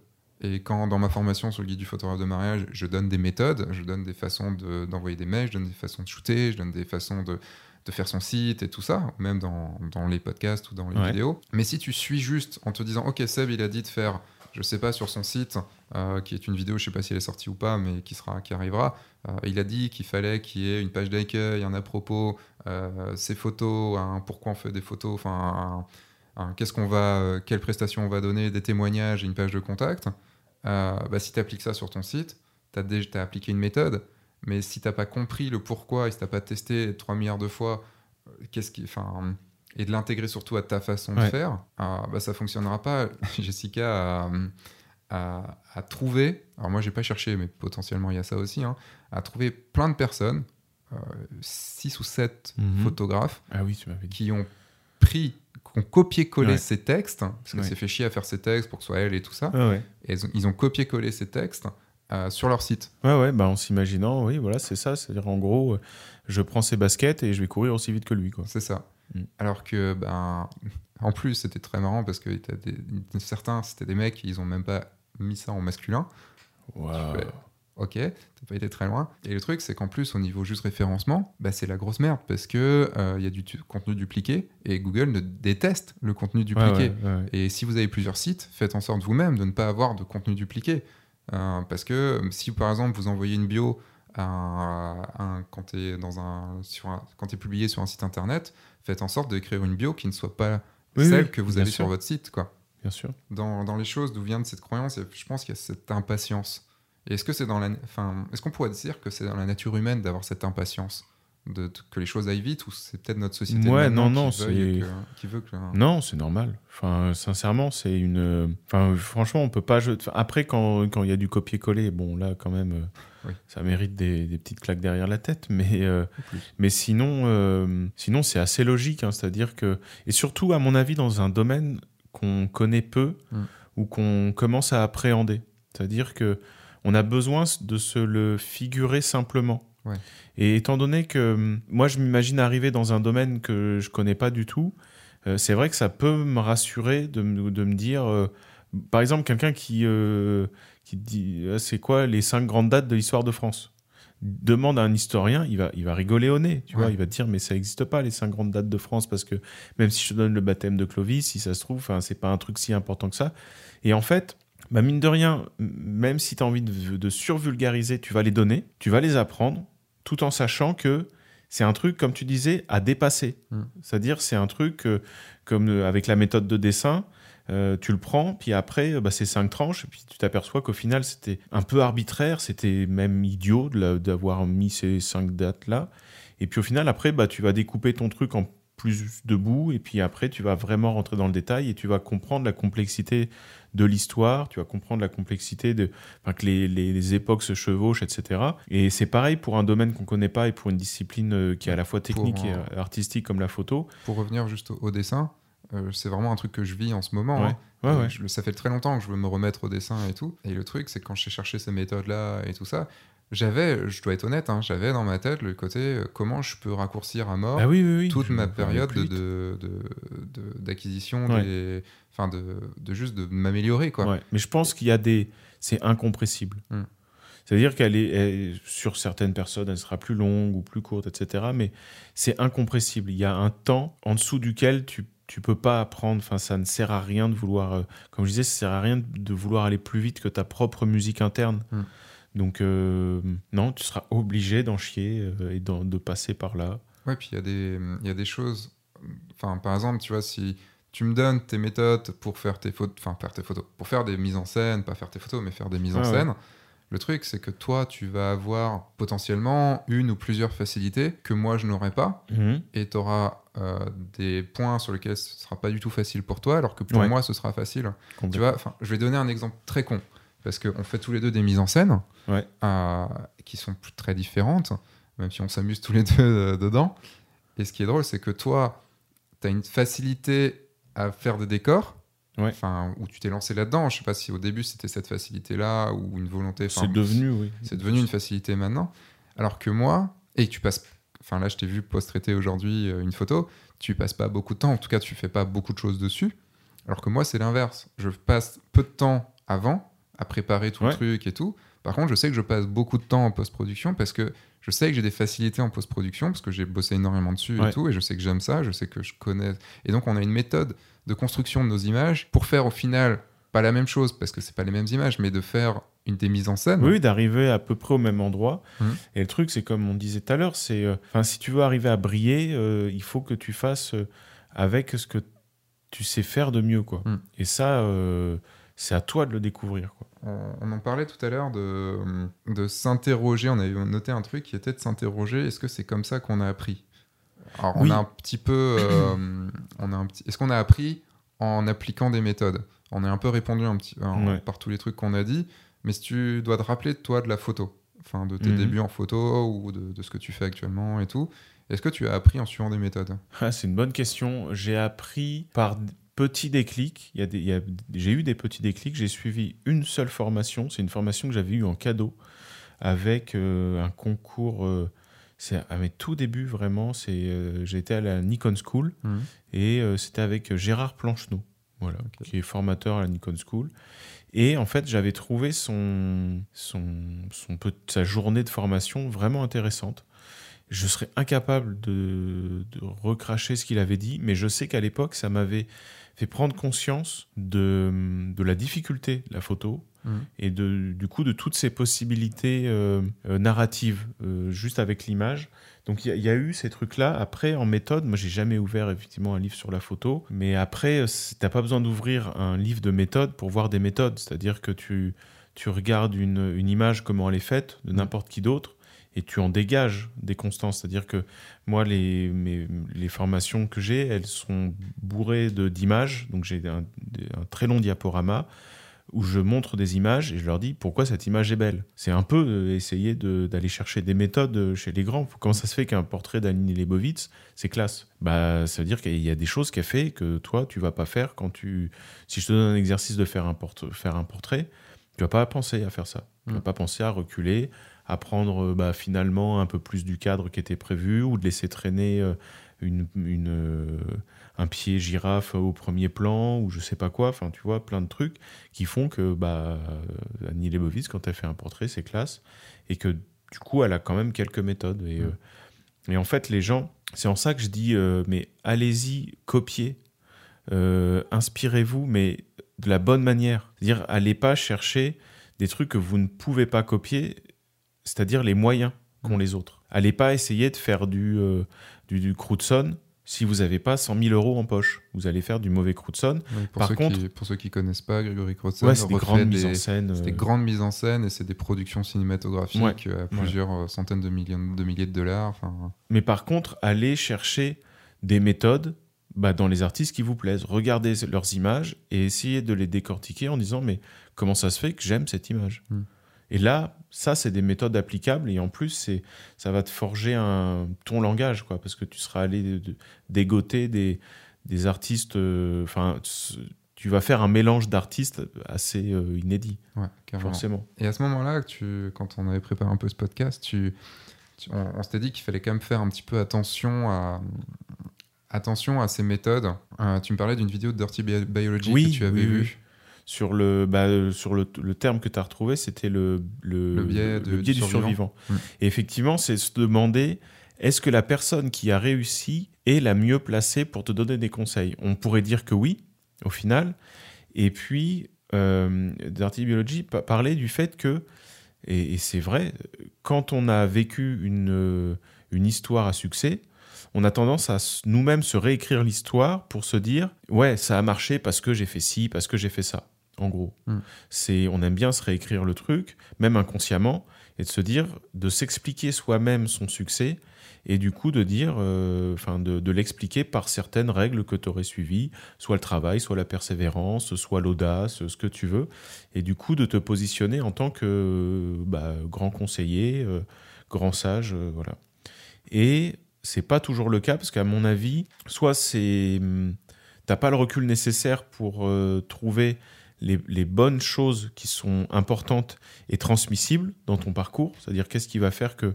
Et quand dans ma formation sur le guide du photographe de mariage, je donne des méthodes, je donne des façons de- d'envoyer des mails, je donne des façons de shooter, je donne des façons de, de faire son site et tout ça, même dans, dans les podcasts ou dans les Ouais. vidéos. Mais si tu suis juste en te disant, ok, Seb, il a dit de faire, je sais pas, sur son site, euh, qui est une vidéo, je sais pas si elle est sortie ou pas, mais qui, sera, qui arrivera, euh, il a dit qu'il fallait qu'il y ait une page d'accueil, un à propos, euh, ses photos, un pourquoi on fait des photos, enfin, qu'est-ce qu'on va, quelles prestations on va donner, des témoignages et une page de contact. Euh, bah, si tu appliques ça sur ton site, tu as, déjà, t'as appliqué une méthode, mais si tu pas compris le pourquoi et si tu pas testé 3 milliards de fois, euh, qu'est-ce qui, enfin, et de l'intégrer surtout à ta façon de faire, euh, bah, ça fonctionnera pas. <laughs> Jessica a, a- a trouvé, alors moi j'ai pas cherché, mais potentiellement il y a ça aussi, hein, a trouvé plein de personnes, 6 ou 7 Mhm. photographes, Ah oui, tu m'avais dit. qui ont pris, ont copié-collé Ouais. ces textes, parce que Ouais. c'est fait chier à faire ces textes pour que ce soit elle et tout ça, Ah ouais. et ils ont, copié-collé ces textes euh, sur leur site. Ouais, ouais, bah en s'imaginant, oui, voilà, c'est ça. C'est-à-dire, en gros, euh, je prends ses baskets et je vais courir aussi vite que lui, quoi. C'est ça. Mm. Alors que, ben, en plus, c'était très marrant parce que des- certains, c'était des mecs, ils ont même pas mis ça en masculin. Ok, t'as pas été très loin. Et le truc, c'est qu'en plus, au niveau juste référencement, bah, c'est la grosse merde parce que euh, il y a du contenu dupliqué et Google ne déteste le contenu dupliqué. ouais, ouais. Et si vous avez plusieurs sites, faites en sorte vous-même de ne pas avoir de contenu dupliqué. Euh, parce que euh, si par exemple vous envoyez une bio à un, à un- quand tu es, dans un, sur un- quand publié sur un site internet, faites en sorte d'écrire une bio qui ne soit pas Oui, celle oui, que vous avez sûr. sur votre site. Quoi. Bien sûr. Dans, dans les choses d'où vient de cette croyance, je pense qu'il y a cette impatience. Est-ce que c'est dans la, enfin, est-ce qu'on pourrait dire que c'est dans la nature humaine d'avoir cette impatience, de, de- que les choses aillent vite, ou c'est peut-être notre société Ouais, maintenant non, non, qui, que- veut que Non, c'est normal. Enfin, sincèrement, c'est une. Enfin, franchement, on peut pas. enfin, Après, quand quand il y a du copier-coller, bon, là, quand même, euh, Oui. ça mérite des, des petites claques derrière la tête. Mais, euh, mais sinon, euh, sinon, c'est assez logique. hein, C'est-à-dire que. Et surtout, à mon avis, dans un domaine qu'on connaît peu Mm. ou qu'on commence à appréhender. C'est-à-dire que on a besoin de se le figurer simplement. Ouais. Et étant donné que hum, moi, je m'imagine arriver dans un domaine que je connais pas du tout, euh, c'est vrai que ça peut me rassurer de, me- de me dire, euh, par exemple, quelqu'un qui, euh, qui dit Ah, c'est quoi les cinq grandes dates de l'histoire de France? Demande à un historien, il va, il va rigoler au nez, tu Ouais. vois, il va te dire mais ça n'existe pas les cinq grandes dates de France parce que même si je te donne le baptême de Clovis, si ça se trouve, c'est pas un truc si important que ça. Et en fait, bah mine de rien, même si tu as envie de, de survulgariser, tu vas les donner, tu vas les apprendre, tout en sachant que c'est un truc, comme tu disais, à dépasser. Mm. C'est-à-dire, c'est un truc euh, comme avec la méthode de dessin. euh, tu le prends, puis après, euh, bah, c'est cinq tranches, et puis tu t'aperçois qu'au final, c'était un peu arbitraire, c'était même idiot d'avoir mis ces cinq dates-là. Et puis au final, après, bah, tu vas découper ton truc en plus de bouts, et puis après, tu vas vraiment rentrer dans le détail, et tu vas comprendre la complexité de l'histoire, tu vas comprendre la complexité de, enfin, que les, les- les époques se chevauchent, etc. Et c'est pareil pour un domaine qu'on connaît pas et pour une discipline euh, qui est à la fois technique Pour et euh, artistique comme la photo. Pour revenir juste au, au dessin, euh, c'est vraiment un truc que je vis en ce moment. Ouais. hein. Ouais, Et ouais. je le- ça fait très longtemps que je veux me remettre au dessin et tout. Et le truc, c'est quand j'ai cherché ces méthodes-là et tout ça, j'avais, je dois être honnête, hein, j'avais dans ma tête le côté euh, comment je peux raccourcir à mort Ah oui, oui, oui. toute ma période de, de- de- d'acquisition, Ouais. des- enfin de, de juste de m'améliorer quoi. Ouais, mais je pense qu'il y a des. C'est incompressible. Hmm. C'est-à-dire qu'elle est, elle- sur certaines personnes, elle sera plus longue ou plus courte, etc. Mais c'est incompressible. Il y a un temps en dessous duquel tu tu peux pas apprendre. Enfin, ça ne sert à rien de vouloir. euh, comme je disais, ça sert à rien de vouloir aller plus vite que ta propre musique interne. Hmm. Donc euh, non, tu seras obligé d'en chier euh, et de passer par là. Ouais, puis il y, a des- il y a des choses. Enfin, par exemple, tu vois, si tu me donnes tes méthodes pour faire tes photos, enfin, faire tes photos, pour faire des mises en scène, pas faire tes photos, mais faire des mises en Ah ouais. scène, le truc, c'est que toi, tu vas avoir potentiellement une ou plusieurs facilités que moi, je n'aurai pas, et tu auras des points sur lesquels ce sera pas du tout facile pour toi, alors que pour Ouais. moi, ce sera facile. Tu vois, je vais donner un exemple très con, parce qu'on fait tous les deux des mises en scène Ouais. euh, qui sont très différentes, même si on s'amuse tous les <laughs> deux euh, dedans. Et ce qui est drôle, c'est que toi, tu as une facilité à faire des décors, Ouais. Enfin, où tu t'es lancé là-dedans. Je sais pas si au début c'était cette facilité-là ou une volonté. Enfin, C'est devenu, oui. c'est devenu une facilité maintenant. Alors que moi, et tu passes, enfin là je t'ai vu post-traiter aujourd'hui euh, une photo, tu passes pas beaucoup de temps, en tout cas tu fais pas beaucoup de choses dessus. Alors que moi c'est l'inverse. Je passe peu de temps avant à préparer tout Ouais. le truc et tout. Par contre, je sais que je passe beaucoup de temps en post-production parce que je sais que j'ai des facilités en post-production parce que j'ai bossé énormément dessus Ouais. et tout, et je sais que j'aime ça, je sais que je connais. Et donc on a une méthode de construction de nos images pour faire au final pas la même chose parce que c'est pas les mêmes images, mais de faire une des mises en scène. Oui, d'arriver à peu près au même endroit. Mhm. Et le truc, c'est comme on disait tout à l'heure, c'est, euh, si tu veux arriver à briller, euh, il faut que tu fasses euh, avec ce que tu sais faire de mieux, quoi. Mhm. Et ça, c'est à toi de le découvrir, quoi. On, on en parlait tout à l'heure de, de s'interroger. On avait noté un truc qui était de s'interroger. Est-ce que c'est comme ça qu'on a appris? Alors, Oui. on a un petit peu. euh, on a un petit. Est-ce qu'on a appris en appliquant des méthodes? On a un peu répondu un petit en- Ouais. par tous les trucs qu'on a dit. Mais si tu dois te rappeler de toi de la photo, enfin de tes Mhm. débuts en photo ou de, de ce que tu fais actuellement et tout, est-ce que tu as appris en suivant des méthodes? Ah, c'est une bonne question. J'ai appris par d- petits déclics. Il y a des, il y a- j'ai eu des petits déclics. J'ai suivi une seule formation. C'est une formation que j'avais eue en cadeau avec euh, un concours. euh, c'est à mes tout débuts, vraiment. C'est, euh, été à la Nikon School et euh, c'était avec Gérard Plancheneau, voilà, qui est formateur à la Nikon School. Et en fait, j'avais trouvé son, son, son peu- sa journée de formation vraiment intéressante. Je serais incapable de, de recracher ce qu'il avait dit, mais je sais qu'à l'époque, ça m'avait fait prendre conscience de, de la difficulté de la photo Mhm. et de, du coup de toutes ces possibilités euh, euh, narratives euh, juste avec l'image. Donc il y, y a eu ces trucs-là. Après, en méthode, moi j'ai jamais ouvert effectivement un livre sur la photo, mais après, t'as pas besoin d'ouvrir un livre de méthode pour voir des méthodes. C'est-à-dire que tu, tu regardes une, une image, comment elle est faite, de n'importe qui d'autre, et tu en dégages des constances. C'est-à-dire que moi, les, mes- les formations que j'ai, elles sont bourrées d'images. Donc j'ai un, très long diaporama où je montre des images et je leur dis pourquoi cette image est belle? C'est un peu euh, essayer de- d'aller chercher des méthodes euh, chez les grands. Comment ça se fait qu'un portrait d'Aline Leibovitz, c'est classe? Bah, ça veut dire qu'il y a des choses qu'elle fait que toi, tu vas pas faire quand tu. Si je te donne un exercice de faire un, porte- faire un portrait, tu vas pas penser à faire ça. Tu vas Mm. pas penser à reculer, à prendre euh, bah, finalement un peu plus du cadre qui était prévu ou de laisser traîner euh, une, une, euh, un pied girafe au premier plan ou je sais pas quoi. Enfin, tu vois, plein de trucs qui font que bah, Annie Leibovitz, quand elle fait un portrait, c'est classe et que du coup, elle a quand même quelques méthodes. Et, Mm. euh, et en fait, les gens, c'est en ça que je dis, euh, mais allez-y, copiez, euh, inspirez-vous, mais de la bonne manière. C'est-à-dire, allez pas chercher des trucs que vous ne pouvez pas copier, c'est-à-dire les moyens qu'ont les autres. Allez pas essayer de faire du, euh, du, du si vous n'avez pas 100 000 euros en poche. Vous allez faire du mauvais Crutzen. Oui, pour, Par ceux contre- qui, pour ceux qui connaissent pas, Grégory Ouais, c'est des grandes mises en scène. C'est des euh, grandes mises en scène et c'est des productions cinématographiques Ouais, euh, à plusieurs euh, centaines de millions de milliers de dollars. Mais par contre, allez chercher des méthodes bah, dans les artistes qui vous plaisent. Regardez leurs images et essayez de les décortiquer en disant mais comment ça se fait que j'aime cette image? Hmm. Et là, ça, c'est des méthodes applicables et en plus, c'est ça va te forger un, ton langage, quoi, parce que tu seras allé dégoter des, des artistes. euh, Enfin, tu- tu vas faire un mélange d'artistes assez euh, inédit, ouais, forcément. Et à ce moment-là, tu, quand on avait préparé un peu ce podcast, tu, tu- on, on s'était dit qu'il fallait quand même faire un petit peu attention à, attention à ces méthodes. Euh, tu me parlais d'une vidéo de Dirty Bi- Biology Oui, que tu avais oui. vue. Sur le, bah, sur le, le terme que tu as retrouvé, c'était le, le, Le biais de- le biais du du, survivant. survivant. Mm. Et effectivement, c'est se demander est-ce que la personne qui a réussi est la mieux placée pour te donner des conseils? On pourrait dire que oui, au final. Et puis, euh, Dirty Biology pa- parlait du fait que, et, et c'est vrai, quand on a vécu une, une histoire à succès, on a tendance à nous-mêmes se réécrire l'histoire pour se dire ouais ça a marché parce que j'ai fait ci parce que j'ai fait ça en gros Mm. c'est on aime bien se réécrire le truc même inconsciemment et de se dire de s'expliquer soi-même son succès et du coup de dire euh, enfin de, de l'expliquer par certaines règles que tu aurais suivies soit le travail soit la persévérance soit l'audace ce que tu veux et du coup de te positionner en tant que bah, grand conseiller euh, grand sage euh, voilà et c'est pas toujours le cas parce qu'à mon avis, soit c'est hum, t'as pas le recul nécessaire pour trouver les, bonnes choses qui sont importantes et transmissibles dans ton parcours. C'est-à-dire qu'est-ce qui va faire que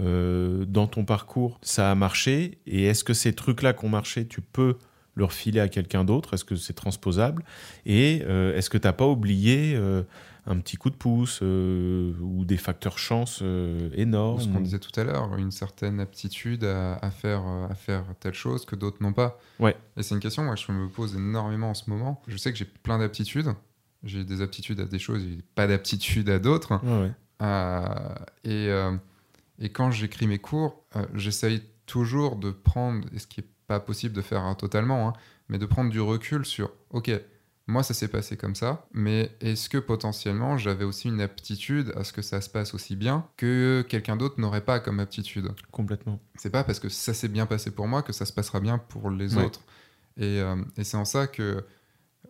euh, dans ton parcours ça a marché et est-ce que ces trucs-là qui ont marché, tu peux le refiler à quelqu'un d'autre? Est-ce que c'est transposable? Et euh, est-ce que tu n'as pas oublié euh, un petit coup de pouce euh, ou des facteurs chance euh, énormes Ce qu'on disait tout à l'heure, une certaine aptitude à, à faire, à faire telle chose que d'autres n'ont pas. Ouais. Et c'est une question moi, que je me pose énormément en ce moment. Je sais que j'ai plein d'aptitudes. J'ai des aptitudes à des choses et pas d'aptitudes à d'autres. Ouais, ouais. Euh, et, et quand j'écris mes cours, j'essaye toujours de prendre, et ce qui est pas possible de faire hein, totalement, hein, mais de prendre du recul sur, ok, moi ça s'est passé comme ça, mais est-ce que potentiellement j'avais aussi une aptitude à ce que ça se passe aussi bien que quelqu'un d'autre n'aurait pas comme aptitude? Complètement. C'est pas parce que ça s'est bien passé pour moi que ça se passera bien pour les Ouais. autres. Et, euh, et c'est en ça que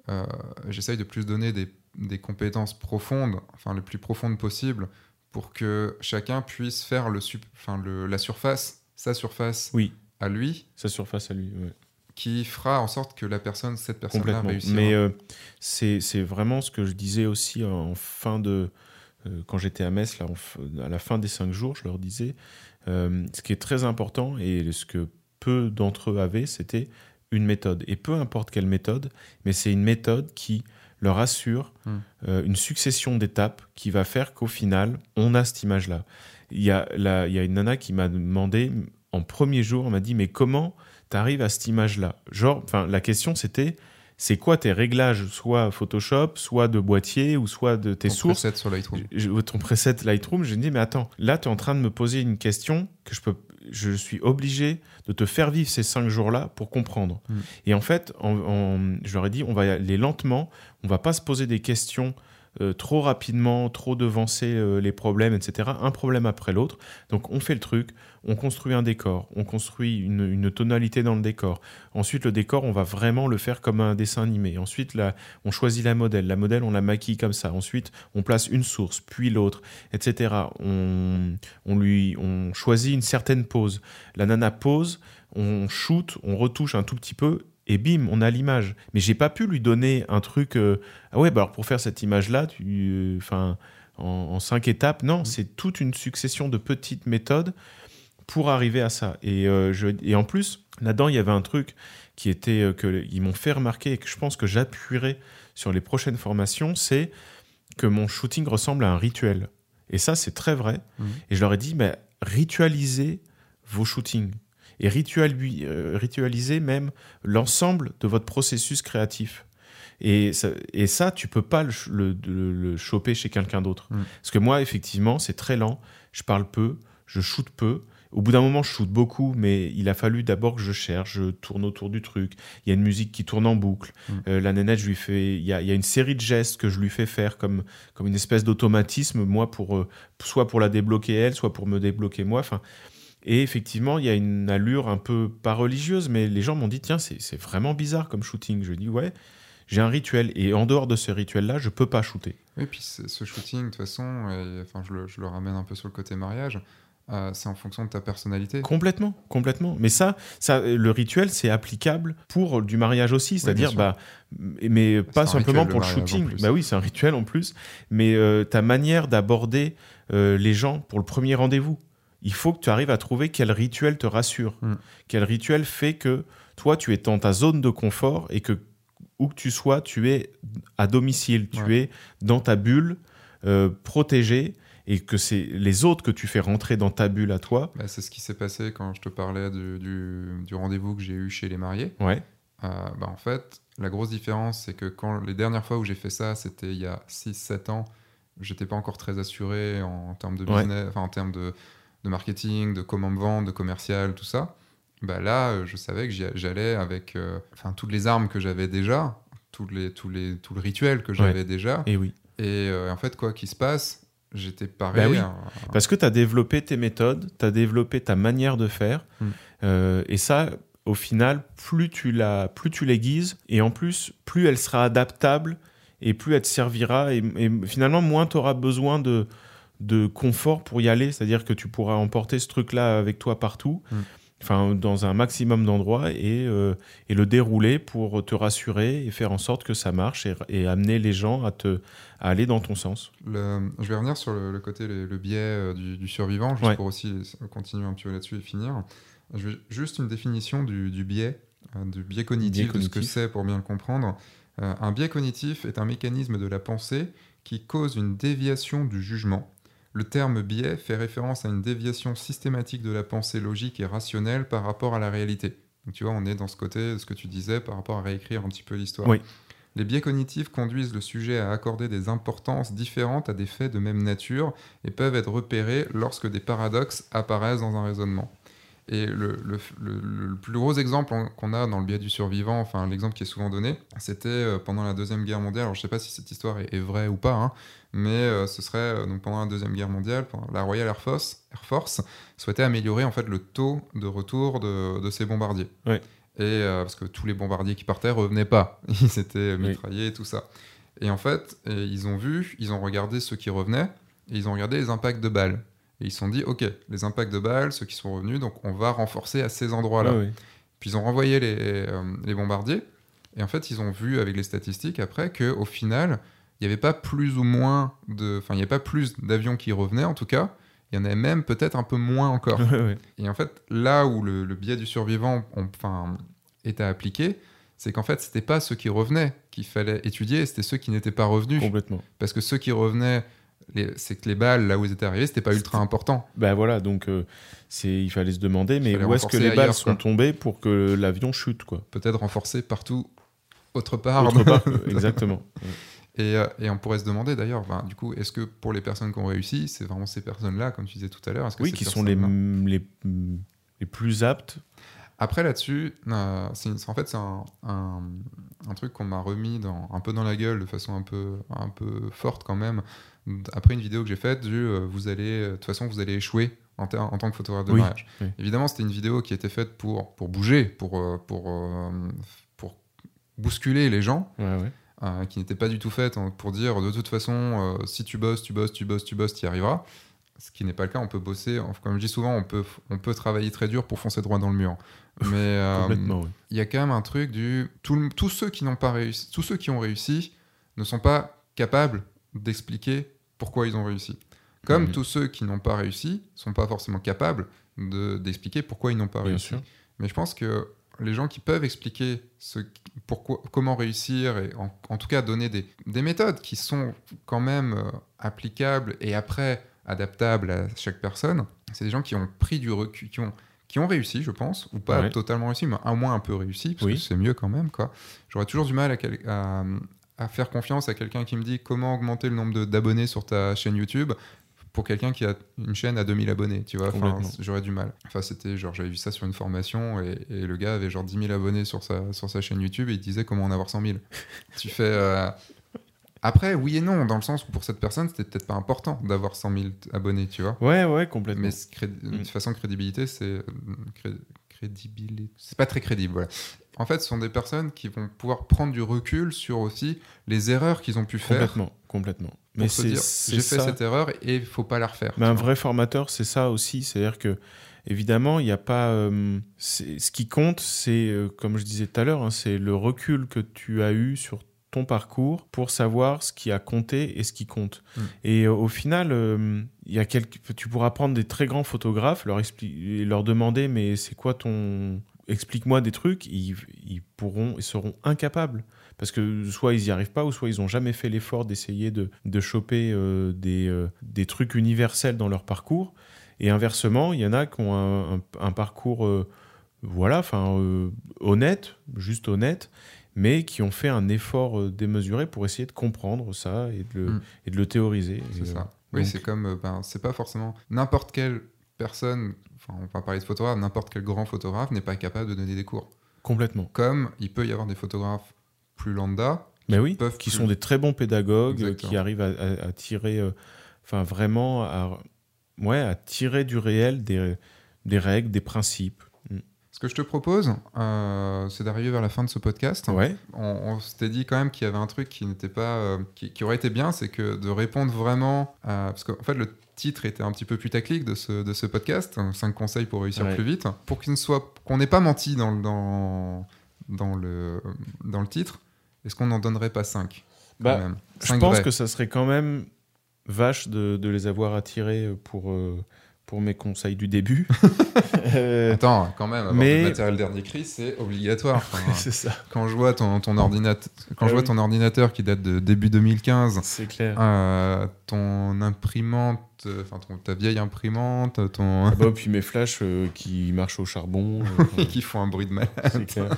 euh, j'essaye de plus donner des, des compétences profondes, enfin le plus profondes possible, pour que chacun puisse faire le, enfin, le la surface, sa surface Oui, à lui, sa surface à lui. ouais. Qui fera en sorte que la personne, cette personne-là réussira. Mais euh, c'est vraiment ce que je disais aussi en fin de. euh, quand j'étais à Metz, là, à la fin des cinq jours, je leur disais euh, ce qui est très important et ce que peu d'entre eux avaient, c'était une méthode. Et peu importe quelle méthode, mais c'est une méthode qui leur assure Hmm. euh, une succession d'étapes qui va faire qu'au final, on a cette image-là. Il y, a la- il y a une nana qui m'a demandé, en premier jour, elle m'a dit, mais comment tu arrives à cette image-là Genre, enfin, la question c'était, c'est quoi tes réglages, soit Photoshop, soit de boîtier, ou soit de tes Ton sources preset sur Lightroom. je- ton preset Lightroom, je me dis, mais attends, là, tu es en train de me poser une question que je peux. Je suis obligé de te faire vivre ces cinq jours-là pour comprendre. Mm. Et en fait, je leur ai dit, on va aller lentement, on va pas se poser des questions euh, trop rapidement, trop devancer euh, les problèmes, etc. Un problème après l'autre. Donc, on fait le truc, on construit un décor, on construit une, une tonalité dans le décor. Ensuite, le décor, on va vraiment le faire comme un dessin animé. Ensuite, là, on choisit la modèle. La modèle, on la maquille comme ça. Ensuite, on place une source, puis l'autre, etc. On, on lui, on choisit une certaine pose. La nana pose, on shoot, on retouche un tout petit peu. Et bim, on a l'image. Mais j'ai pas pu lui donner un truc. euh, ah ouais, bah alors pour faire cette image-là, tu, euh, enfin, en, en cinq étapes, non, c'est toute une succession de petites méthodes pour arriver à ça. Et, euh, je, et en plus, là-dedans, il y avait un truc qui était euh, que ils m'ont fait remarquer et que je pense que j'appuierai sur les prochaines formations, c'est que mon shooting ressemble à un rituel. Et ça, c'est très vrai. Mhm. Et je leur ai dit, mais ritualisez vos shootings. Et rituali- euh, ritualisez même l'ensemble de votre processus créatif. Et ça, et ça tu peux pas le, ch- le- le- le choper chez quelqu'un d'autre. Mhm. Parce que moi, effectivement, c'est très lent. Je parle peu, je shoot peu. Au bout d'un moment, je shoot beaucoup, mais il a fallu d'abord que je cherche, je tourne autour du truc. Il y a une musique qui tourne en boucle. Mm. Euh, la nénette, je lui fais. Il y, a, il y a une série de gestes que je lui fais faire comme, comme une espèce d'automatisme, moi, pour, euh, soit pour la débloquer elle, soit pour me débloquer moi. Enfin, et effectivement, il y a une allure un peu pas religieuse, mais les gens m'ont dit tiens, c'est vraiment bizarre comme shooting. Je dis ouais, j'ai un rituel, et en dehors de ce rituel-là, je peux pas shooter. Oui, puis ce ce shooting, de toute façon, et, enfin, je, le, je le ramène un peu sur le côté mariage, euh, c'est en fonction de ta personnalité. Complètement, complètement. Mais ça, ça le rituel, c'est applicable pour du mariage aussi. C'est-à-dire, bah, mais pas simplement rituel, pour le shooting. Bah oui, c'est un rituel en plus. Mais euh, ta manière d'aborder euh, les gens pour le premier rendez-vous, il faut que tu arrives à trouver quel rituel te rassure. Mm. Quel rituel fait que toi, tu es dans ta zone de confort et que où que tu sois, tu es à domicile, tu Ouais. es dans ta bulle, euh, protégé, et que c'est les autres que tu fais rentrer dans ta bulle à toi. Bah, c'est ce qui s'est passé quand je te parlais du, du- du rendez-vous que j'ai eu chez les mariés. Ouais. Euh, bah, en fait, la grosse différence, c'est que quand les dernières fois où j'ai fait ça, c'était il y a 6-7 ans, j'étais pas encore très assuré en, termes de Ouais. business, enfin en termes de, de marketing, de comment me vendre, de commercial, tout ça. Bah là, euh, je savais que j'allais avec euh, enfin, toutes les armes que j'avais déjà, tous les, tous les, tout le rituel que j'avais déjà. Et oui. Et euh, en fait, quoi qu'il se passe, j'étais pareil. Bah oui. Parce que tu as développé tes méthodes, tu as développé ta manière de faire. Mm. Euh, et ça, au final, plus tu, la, plus tu l'aiguises, et en plus, plus elle sera adaptable, et plus elle te servira. Et, et finalement, moins tu auras besoin de, de confort pour y aller. C'est-à-dire que tu pourras emporter ce truc-là avec toi partout. Mm. Enfin dans un maximum d'endroits et, euh, et, le dérouler pour te rassurer et faire en sorte que ça marche et, amener les gens à, te, à aller dans ton sens. Le, je vais revenir sur le, côté, le, biais euh, du, survivant, juste pour aussi continuer un petit peu là-dessus et finir. Je vais, juste une définition du, du biais, euh, du biais cognitif, de ce que c'est pour bien le comprendre. un biais cognitif est un mécanisme de la pensée qui cause une déviation du jugement le terme biais fait référence à une déviation systématique de la pensée logique et rationnelle par rapport à la réalité. Donc, tu vois, on est dans ce côté, ce que tu disais, par rapport à réécrire un petit peu l'histoire. Oui. Les biais cognitifs conduisent le sujet à accorder des importances différentes à des faits de même nature et peuvent être repérés lorsque des paradoxes apparaissent dans un raisonnement. Et le, plus gros exemple qu'on a dans le biais du survivant, enfin l'exemple qui est souvent donné, c'était euh, pendant la Deuxième Guerre mondiale. Alors je ne sais pas si cette histoire est, vraie ou pas, hein, mais euh, ce serait euh, donc pendant la Deuxième Guerre mondiale, la Royal Air Force, Air Force souhaitait améliorer en fait le taux de retour de, de ses bombardiers. Et parce que tous les bombardiers qui partaient revenaient pas, <laughs> ils s'étaient mitraillés et tout ça. Et en fait, ils ont vu, ils ont regardé ceux qui revenaient, et ils ont regardé les impacts de balles. Et ils se sont dit, OK, les impacts de balles, ceux qui sont revenus, donc on va renforcer à ces endroits-là. Puis ils ont renvoyé les, euh, les, bombardiers. Et en fait, ils ont vu avec les statistiques après qu'au final, il n'y avait pas plus ou moins de. Enfin, il n'y avait pas plus d'avions qui revenaient en tout cas. Il y en avait même peut-être un peu moins encore. <laughs> et en fait, là où le, biais du survivant enfin, était appliqué, c'est qu'en fait, c'était pas ceux qui revenaient qu'il fallait étudier, c'était ceux qui n'étaient pas revenus. Complètement. Parce que ceux qui revenaient c'est que les balles là où ils étaient arrivés c'était pas ultra important. Ben voilà donc euh, c'est il fallait se demander mais où est-ce que les balles sont tombées pour que l'avion chute quoi. Peut-être renforcer partout autre part, autre part <laughs> exactement. Et, euh, et, on pourrait se demander d'ailleurs ben, du coup est-ce que pour les personnes qui ont réussi c'est vraiment ces personnes là comme tu disais tout à l'heure oui qui sont les, les, les plus aptes. Après là-dessus, euh, en fait c'est un, un, un, truc qu'on m'a remis dans, un peu dans la gueule de façon un peu, un peu forte quand même après une vidéo que j'ai faite du euh, vous allez de toute façon vous allez échouer en, en tant que photographe de mariage. Évidemment, c'était une vidéo qui était faite pour, pour bouger, pour, euh, pour, euh, pour bousculer les gens, qui n'était pas du tout faite pour dire de toute façon, si tu bosses, tu bosses, tu bosses, tu bosses, tu y arriveras. Ce qui n'est pas le cas, on peut bosser, comme je dis souvent, on peut, on peut travailler très dur pour foncer droit dans le mur. <laughs> Mais il y a quand même un truc du. tous ceux qui n'ont pas réussi, tous ceux qui ont réussi ne sont pas capables d'expliquer pourquoi ils ont réussi. Comme mhm. tous ceux qui n'ont pas réussi sont pas forcément capables d'expliquer pourquoi ils n'ont pas réussi. Mais je pense que les gens qui peuvent expliquer ce, pourquoi, comment réussir et en, tout cas donner des, des, méthodes qui sont quand même euh, applicables et après adaptables à chaque personne, c'est des gens qui ont pris du recul, qui ont, qui ont réussi, je pense, ou pas totalement réussi, mais au moins un peu réussi, parce que c'est mieux quand même. J'aurais toujours du mal à, à, à faire confiance à quelqu'un qui me dit comment augmenter le nombre d'abonnés sur ta chaîne YouTube pour quelqu'un qui a une chaîne à 2000 abonnés, tu vois, j'aurais du mal. Enfin, c'était genre, j'avais vu ça sur une formation et, le gars avait genre 10 000 abonnés sur sa, sur sa chaîne YouTube et il disait comment en avoir 100 000. <laughs> tu fais. Euh, après, oui et non, dans le sens où pour cette personne, c'était peut-être pas important d'avoir 100 000 abonnés, tu vois. Ouais, ouais, complètement. Mais de toute façon, crédibilité, c'est. Euh, crédibilité. C'est pas très crédible, voilà en fait, ce sont des personnes qui vont pouvoir prendre du recul sur aussi les erreurs qu'ils ont pu faire. Complètement, complètement. Mais c'est j'ai fait cette erreur et il faut pas la refaire. Mais un vrai formateur, c'est ça aussi, c'est-à-dire que évidemment, il n'y a pas. Euh, ce qui compte, c'est euh, comme je disais tout à l'heure, hein, c'est le recul que tu as eu sur ton parcours pour savoir ce qui a compté et ce qui compte. Mm. Et euh, au final, y a quelques, tu pourras prendre des très grands photographes, leur, et leur demander mais c'est quoi ton explique-moi des trucs, ils, pourront, ils seront incapables. Parce que soit ils n'y arrivent pas, ou soit ils n'ont jamais fait l'effort d'essayer de, de, choper euh, des, euh, des, trucs universels dans leur parcours. Et inversement, il y en a qui ont un, parcours euh, voilà, enfin honnête, juste honnête, mais qui ont fait un effort démesuré pour essayer de comprendre ça et de le, mm. et de le théoriser. C'est ça. Oui, c'est comme, ben, c'est pas forcément n'importe quelle personne enfin, on va parler de photographe, n'importe quel grand photographe n'est pas capable de donner des cours. Complètement. Comme il peut y avoir des photographes plus lambda. Mais oui, qui sont des très bons pédagogues, qui arrivent à, tirer, euh, vraiment, à, ouais, à tirer du réel des, des règles, des principes. Mm. Ce que je te propose, euh, c'est d'arriver vers la fin de ce podcast. Ouais. On, on s'était dit quand même qu'il y avait un truc qui n'était pas, euh, qui, qui aurait été bien, c'est que de répondre vraiment, à, parce qu'en fait le titre était un petit peu putaclic de ce, de ce podcast, 5 conseils pour réussir Ouais. plus vite, pour qu'il ne soit, qu'on n'ait pas menti dans, le- dans, dans le, dans le titre. Est-ce qu'on n'en donnerait pas 5 Bah, je pense que ça serait quand même vache de, de les avoir attirés pour, euh, pour mes conseils du début. <laughs> Euh, Attends, quand même, avoir mais- du matériel dernier cri, c'est obligatoire. <laughs> Enfin, c'est ça, quand je vois ton, ton ordinateur, quand Ah je vois oui. ton ordinateur qui date de début 2015, c'est clair. euh, ton imprimante, euh, enfin ta vieille imprimante, ton Ah bah, puis mes flashs euh, qui marchent au charbon. <laughs> euh, et qui font un bruit de mal. c'est clair.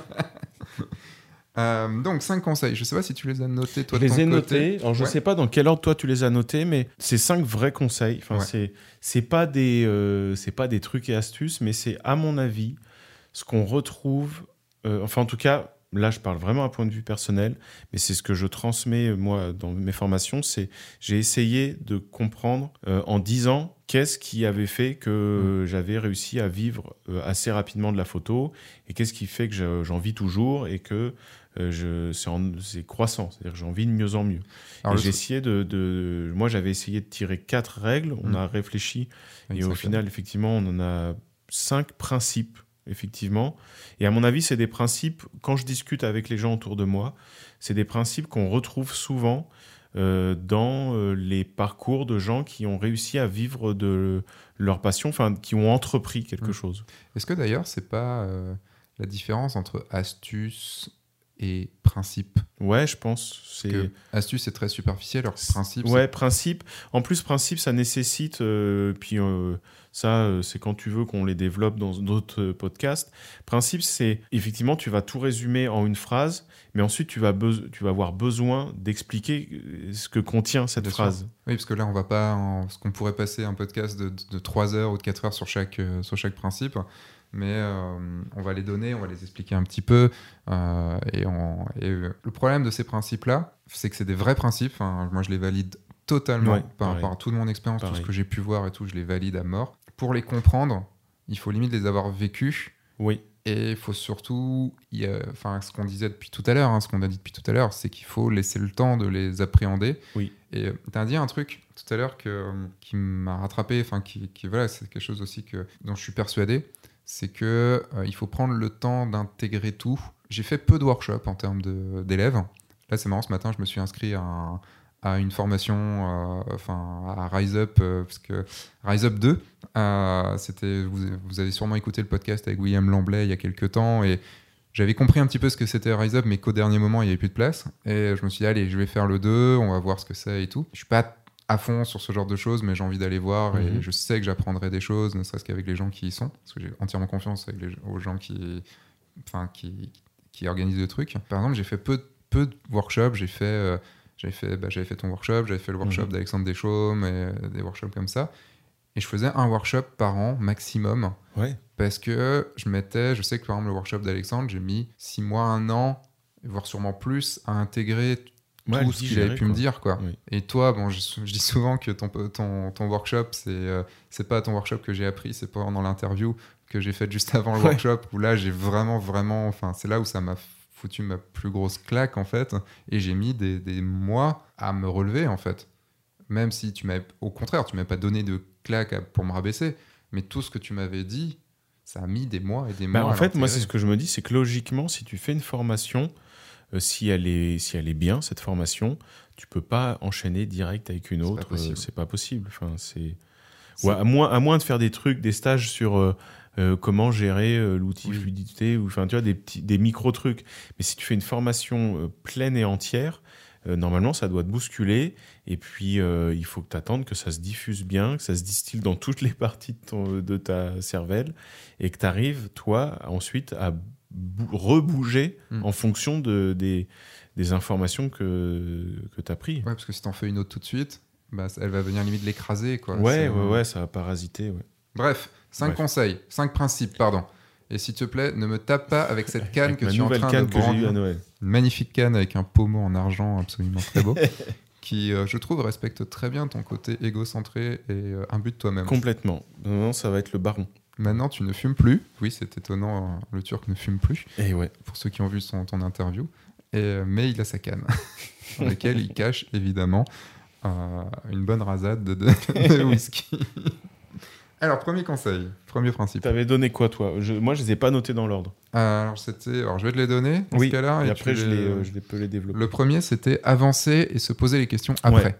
Euh, donc 5 conseils. Je sais pas si tu les as notés toi Je de les ton ai notés. Alors, je Ouais. sais pas dans quel ordre toi tu les as notés, mais c'est cinq vrais conseils. Enfin, Ouais. c'est pas des euh, pas des trucs et astuces, mais c'est à mon avis ce qu'on retrouve. euh, enfin, en tout cas, là, je parle vraiment à point de vue personnel, mais c'est ce que je transmets moi dans mes formations. C'est j'ai essayé de comprendre euh, en 10 ans qu'est-ce qui avait fait que euh, j'avais réussi à vivre assez rapidement de la photo et qu'est-ce qui fait que je- j'en vis toujours et que euh, c'est croissant, c'est-à-dire que j'en vis de mieux en mieux. J'ai essayé de, de- Moi, j'avais essayé de tirer quatre règles, on Mm. a réfléchi, et au final, effectivement, on en a cinq principes, effectivement. Et à mon avis, c'est des principes, quand je discute avec les gens autour de moi, c'est des principes qu'on retrouve souvent euh, dans euh, les parcours de gens qui ont réussi à vivre de leur passion, enfin, qui ont entrepris quelque Mm. chose. Est-ce que d'ailleurs c'est pas la différence entre astuce et principe Ouais, je pense. C'est astuce c'est très superficiel, alors principe Ouais, principe. En plus, principe, ça nécessite, euh, puis euh, ça, euh, c'est quand tu veux qu'on les développe dans d'autres podcasts. Principe, c'est effectivement, tu vas tout résumer en une phrase, mais ensuite, tu vas, tu vas avoir besoin d'expliquer ce que contient cette Bien sûr. phrase. Oui, parce que là, on va pas. En... Parce qu'on pourrait passer un podcast de, de 3 heures ou de 4 heures sur chaque, euh, sur chaque principe. Mais euh, on va les donner, on va les expliquer un petit peu. euh, et on- et, le problème de ces principes-là, c'est que c'est des vrais principes. Enfin, moi, je les valide totalement Ouais, par rapport à toute mon expérience, tout ce que j'ai pu voir et tout, je les valide à mort. Pour les comprendre, il faut limite les avoir vécus. Oui, Et il faut surtout, il y a- enfin, ce qu'on disait depuis tout à l'heure, hein, ce qu'on a dit depuis tout à l'heure, c'est qu'il faut laisser le temps de les appréhender. Oui. Et tu as dit un truc tout à l'heure que, euh, qui m'a rattrapé, enfin, qui, qui- voilà, c'est quelque chose aussi que, dont je suis persuadé, c'est que euh, il faut prendre le temps d'intégrer tout. J'ai fait peu de workshops en termes d'élèves. Là, c'est marrant, ce matin, je me suis inscrit à, un- à une formation, euh, enfin, à Rise Up, euh, parce que Rise Up 2, euh, c'était, vous, vous avez sûrement écouté le podcast avec William Lamblay il y a quelques temps, et j'avais compris un petit peu ce que c'était Rise Up, mais qu'au dernier moment, il n'y avait plus de place. Et je me suis dit, allez, je vais faire le 2, on va voir ce que c'est et tout. Je suis pas à fond sur ce genre de choses, mais j'ai envie d'aller voir et Mhm. je sais que j'apprendrai des choses, ne serait-ce qu'avec les gens qui y sont, parce que j'ai entièrement confiance avec les, aux gens qui, enfin, qui, qui organisent le truc. Par exemple, j'ai fait peu, peu de workshops, j'ai fait, euh, j'avais fait, bah, j'avais fait ton workshop, j'avais fait le workshop Mhm. d'Alexandre Deschaumes et euh, des workshops comme ça. Et je faisais un workshop par an maximum ouais. parce que je mettais, je sais que par exemple le workshop d'Alexandre, j'ai mis six mois, un an, voire sûrement plus, à intégrer Ouais, tout ce qu'il avait pu quoi. me dire. Quoi. Oui. Et toi, bon, je, je dis souvent que ton, ton, ton workshop, c'est euh, c'est pas ton workshop que j'ai appris, c'est pas pendant l'interview que j'ai faite juste avant le Ouais. workshop, où là j'ai vraiment, vraiment, enfin c'est là où ça m'a foutu ma plus grosse claque en fait, et j'ai mis des, des mois à me relever en fait. Même si tu m'avais, au contraire, tu m'avais pas donné de claque pour me rabaisser, mais tout ce que tu m'avais dit, ça a mis des mois et des Bah, mois. en à fait, moi, c'est ce que je me dis, c'est que logiquement, si tu fais une formation, euh, si, elle est, si elle est bien, cette formation, tu peux pas enchaîner direct avec une C'est pas autre. euh, possible. C'est pas possible. Enfin. C'est- Ouais, à, moins, à moins de faire des trucs, des stages sur euh, euh, comment gérer euh, l'outil Oui. fluidité, ou enfin, tu vois, des, petits, des micro-trucs. Mais si tu fais une formation euh, pleine et entière, normalement, ça doit te bousculer. Et puis, euh, il faut que tu attendes que ça se diffuse bien, que ça se distille dans toutes les parties de, ton- de ta cervelle, et que tu arrives, toi, ensuite, à bou- rebouger Mm. en fonction de, des, des informations que, que tu as prises. Ouais, parce que si t'en fais une autre tout de suite, bah, elle va venir limite l'écraser. Quoi. Ouais, ouais, ouais, ça va parasiter. Ouais. Bref, 5 Bref. conseils, 5 principes, pardon. Et s'il te plaît, ne me tape pas avec cette canne Avec que tu es en train canne de que à Noël. Une magnifique canne avec un pommeau en argent absolument très beau. <laughs> qui, euh, je trouve, respecte très bien ton côté égocentré et euh, imbu de toi-même. Complètement. Non, ça va être le baron. Maintenant, tu ne fumes plus. Oui, c'est étonnant, euh, le Turc ne fume plus, Et ouais. pour ceux qui ont vu son, ton interview. Et, euh, mais il a sa canne, <laughs> dans laquelle il cache évidemment euh, une bonne rasade de, de- de <laughs> whisky. Alors, premier conseil, premier principe. T'avais donné quoi, toi? Je- Moi, je les ai pas notés dans l'ordre. Euh, alors, c'était, alors, je vais te les donner dans Oui, ce cas-là. Et et après, je, les- les, euh, je les peux les développer. Le premier, c'était avancer et se poser les questions après.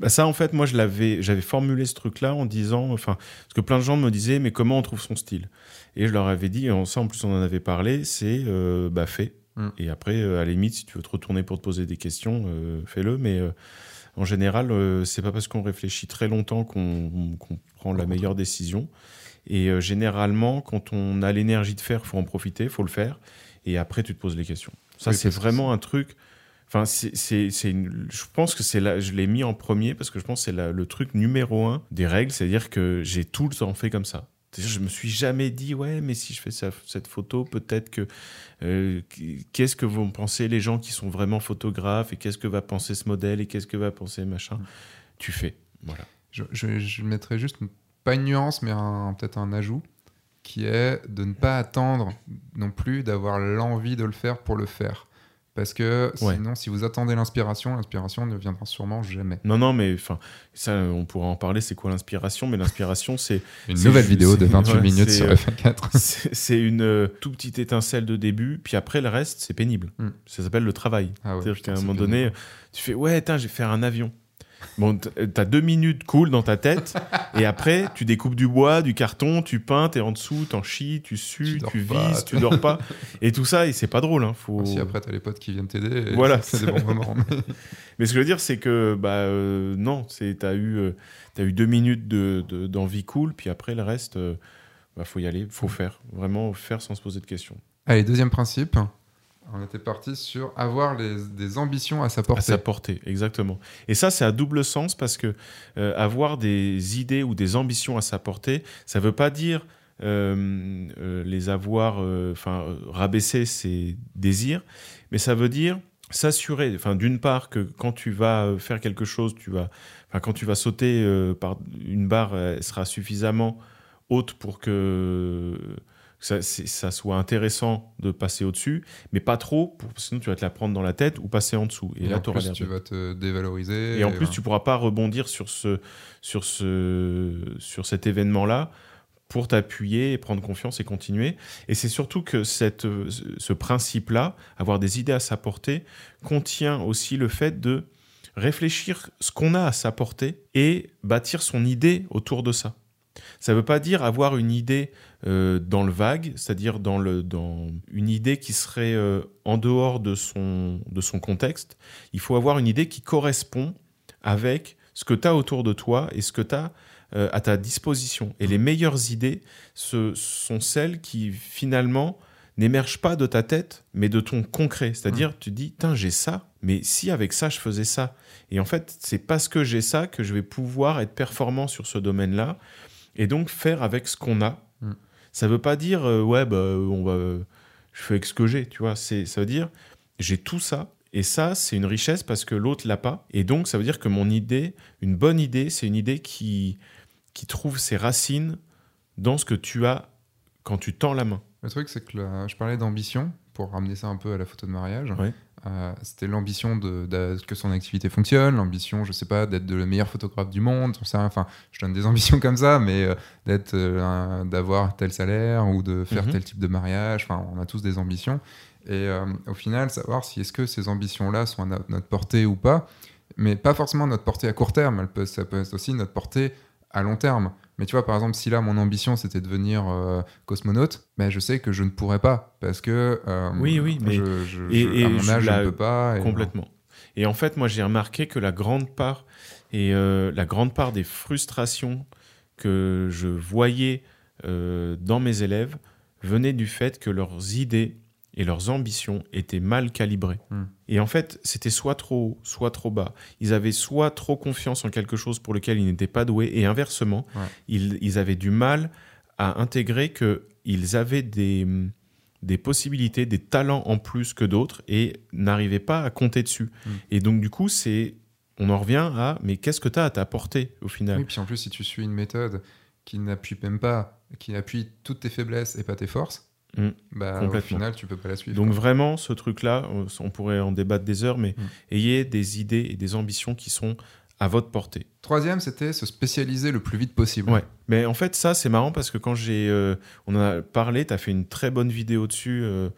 Bah ça, en fait, moi, je l'avais, j'avais formulé ce truc-là en disant, enfin, parce que plein de gens me disaient, mais comment on trouve son style? Et je leur avais dit, et ça, en plus, on en avait parlé, c'est, euh, bah, fais. Mm. Et après, euh, à la limite, si tu veux te retourner pour te poser des questions, euh, fais-le. Mais en général, euh, c'est pas parce qu'on réfléchit très longtemps qu'on prend la meilleure décision. Et euh, généralement, quand on a l'énergie de faire, faut en profiter, faut le faire. Et après, tu te poses les questions. Ça, Oui, c'est vraiment un truc. Enfin, c'est, je pense que c'est là, je l'ai mis en premier parce que je pense que c'est le truc numéro un des règles, c'est-à-dire que j'ai tout le temps fait comme ça. Je me suis jamais dit, ouais, mais si je fais ça- cette photo, peut-être que euh, qu'est-ce que vont penser les gens qui sont vraiment photographes et qu'est-ce que va penser ce modèle et qu'est-ce que va penser machin. Tu fais, voilà. Je, je, je mettrais juste, pas une nuance, mais peut-être un ajout, qui est de ne pas attendre non plus d'avoir l'envie de le faire pour le faire. Parce que Ouais. sinon, si vous attendez l'inspiration, l'inspiration ne viendra sûrement jamais. Non, non, mais enfin, ça, on pourra en parler. C'est quoi l'inspiration? Mais l'inspiration, c'est <laughs> Une nouvelle vidéo de c'est- 28 ouais, minutes sur euh, F4. <laughs> c'est une euh, tout petite étincelle de début, puis après le reste, c'est pénible. Mm. Ça s'appelle le travail. Ah ouais, C'est-à-dire putain, qu'à un moment pénible. donné, tu fais ouais, tiens, je vais faire un avion. Bon, t'as deux minutes cool dans ta tête, et après, tu découpes du bois, du carton, tu peins, t'es en dessous, t'en chies, tu sues, Tu vises, tu- tu dors pas, et tout ça, et c'est pas drôle. Hein, faut... Si après, t'as les potes qui viennent t'aider, Voilà. c'est des bons moments. <laughs> mais- Mais ce que je veux dire, c'est que bah euh, non, t'as eu euh, t'as eu deux minutes de de- d'envie cool, puis après le reste, euh, bah faut y aller, faut faire, vraiment faire sans se poser de questions. Allez, deuxième principe. On était parti sur avoir des ambitions à sa À portée. sa portée, exactement. Et ça, c'est à double sens parce que euh, avoir des idées ou des ambitions à sa portée, ça veut pas dire euh, euh, les avoir, enfin rabaisser ses désirs, mais ça veut dire s'assurer, enfin d'une part que quand tu vas faire quelque chose, tu vas, quand tu vas sauter par une barre, elle sera suffisamment haute pour que ça, c'est- ça soit intéressant de passer au-dessus, mais pas trop, pour, sinon tu vas te la prendre dans la tête ou passer en dessous. Et, Et, là, en tu auras plus, tu vas te dévaloriser. et en plus, voilà. tu pourras pas rebondir sur, ce, sur, ce, sur cet événement-là pour t'appuyer et prendre confiance et continuer. Et c'est surtout que cette, ce principe-là, avoir des idées à sa portée, contient aussi le fait de réfléchir ce qu'on a à sa portée et bâtir son idée autour de ça. Ça ne veut pas dire avoir une idée euh, dans le vague, c'est-à-dire dans, le, dans une idée qui serait euh, en dehors de son, de son contexte. Il faut avoir une idée qui correspond avec ce que tu as autour de toi et ce que tu as euh, à ta disposition. Et les meilleures idées, ce sont celles qui finalement n'émergent pas de ta tête, mais de ton concret. C'est-à-dire, tu dis, tiens, j'ai ça, mais si avec ça, je faisais ça. Et en fait, c'est parce que j'ai ça que je vais pouvoir être performant sur ce domaine-là et donc faire avec ce qu'on a. Ça veut pas dire, euh, ouais, bah, on va, je fais avec ce que j'ai, tu vois. C'est, ça veut dire, j'ai tout ça. Et ça, c'est une richesse parce que l'autre l'a pas. Et donc, ça veut dire que mon idée, une bonne idée, c'est une idée qui, qui trouve ses racines dans ce que tu as quand tu tends la main. Le truc, c'est que là, je parlais d'ambition, pour ramener ça un peu à la photo de mariage. Ouais. Euh, C'était l'ambition de, de- que son activité fonctionne, l'ambition, je sais pas, d'être le meilleur photographe du monde, enfin, je donne des <laughs> ambitions comme ça, mais euh, d'être, euh, d'avoir tel salaire ou de faire Mhm. tel type de mariage, enfin, on a tous des ambitions. Et au final, savoir si est-ce que ces ambitions-là sont à no- notre portée ou pas, mais pas forcément notre portée à court terme, elle peut, ça peut être aussi notre portée à long terme. Mais tu vois, par exemple, si là, mon ambition, c'était de devenir euh, cosmonaute, ben, je sais que je ne pourrais pas, parce que euh, Oui, oui, mais- je, je- et- je- et à mon je âge, je la- ne peux pas. et- Complètement. Et en fait, moi, j'ai remarqué que la grande part et euh, la grande part des frustrations que je voyais dans mes élèves venaient du fait que leurs idées et leurs ambitions étaient mal calibrées. Hmm. Et en fait, c'était soit trop haut, soit trop bas. Ils avaient soit trop confiance en quelque chose pour lequel ils n'étaient pas doués, et inversement, Ouais. ils, ils avaient du mal à intégrer qu'ils avaient des, des possibilités, des talents en plus que d'autres, et n'arrivaient pas à compter dessus. Hmm. Et donc, du coup, c'est on en revient à, mais qu'est-ce que tu as à t'apporter au final? Oui, puis en plus, si tu suis une méthode qui n'appuie même pas, qui appuie toutes tes faiblesses et pas tes forces, Mm. bah, au final, tu peux pas la suivre. Donc quoi. vraiment, ce truc-là, on- on pourrait en débattre des heures, mais Mm. ayez des idées et des ambitions qui sont à votre portée. Troisième, c'était se spécialiser le plus vite possible. Ouais. Mais en fait, ça, c'est marrant parce que quand j'ai, euh, on en a parlé, tu as fait une très bonne vidéo dessus euh,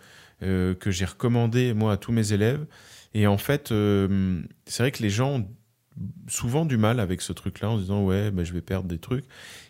euh, que j'ai recommandé moi à tous mes élèves. Et en fait, c'est vrai que les gens ont souvent du mal avec ce truc-là en se disant ouais, bah, je vais perdre des trucs.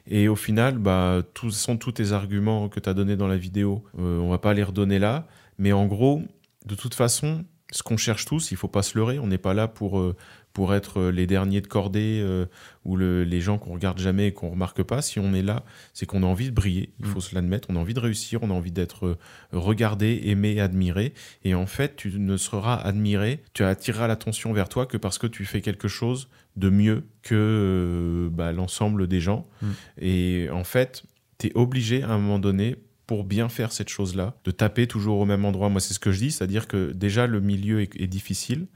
Et au final, bah, tous sont tous tes arguments que tu as donnés dans la vidéo. Euh, on va pas les redonner là. Mais en gros, de toute façon, ce qu'on cherche tous, il faut pas se leurrer. On n'est pas là pour, euh, pour être euh, les derniers de cordée euh, ou le- les gens qu'on regarde jamais et qu'on remarque pas. Si on est là, c'est qu'on a envie de briller. Il Mm. faut se l'admettre. On a envie de réussir. On a envie d'être regardé, aimé, admiré. Et en fait, tu ne seras admiré, tu attireras l'attention vers toi que parce que tu fais quelque chose de mieux que euh, bah, l'ensemble des gens. Mm. Et en fait, tu es obligé à un moment donné pour bien faire cette chose-là, de taper toujours au même endroit. Moi, c'est ce que je dis, c'est-à-dire que déjà, le milieu est, est difficile,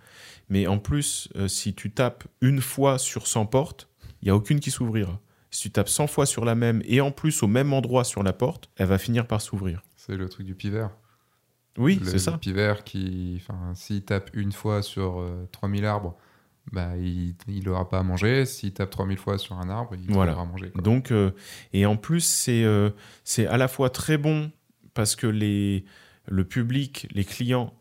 mais en plus, euh, si tu tapes une fois sur 100 portes, il n'y a aucune qui s'ouvrira. Si tu tapes 100 fois sur la même et en plus au même endroit sur la porte, elle va finir par s'ouvrir. C'est le truc du pivert. Oui, c'est ça. Le pivert qui, s'il tape une fois sur euh, 3000 arbres, bah, il il aura pas à manger. S'il tape 3000 fois sur un arbre, il Voilà. aura à manger. quoi. Donc, euh, et en plus, c'est euh, c'est à la fois très bon parce que les, le public, les clients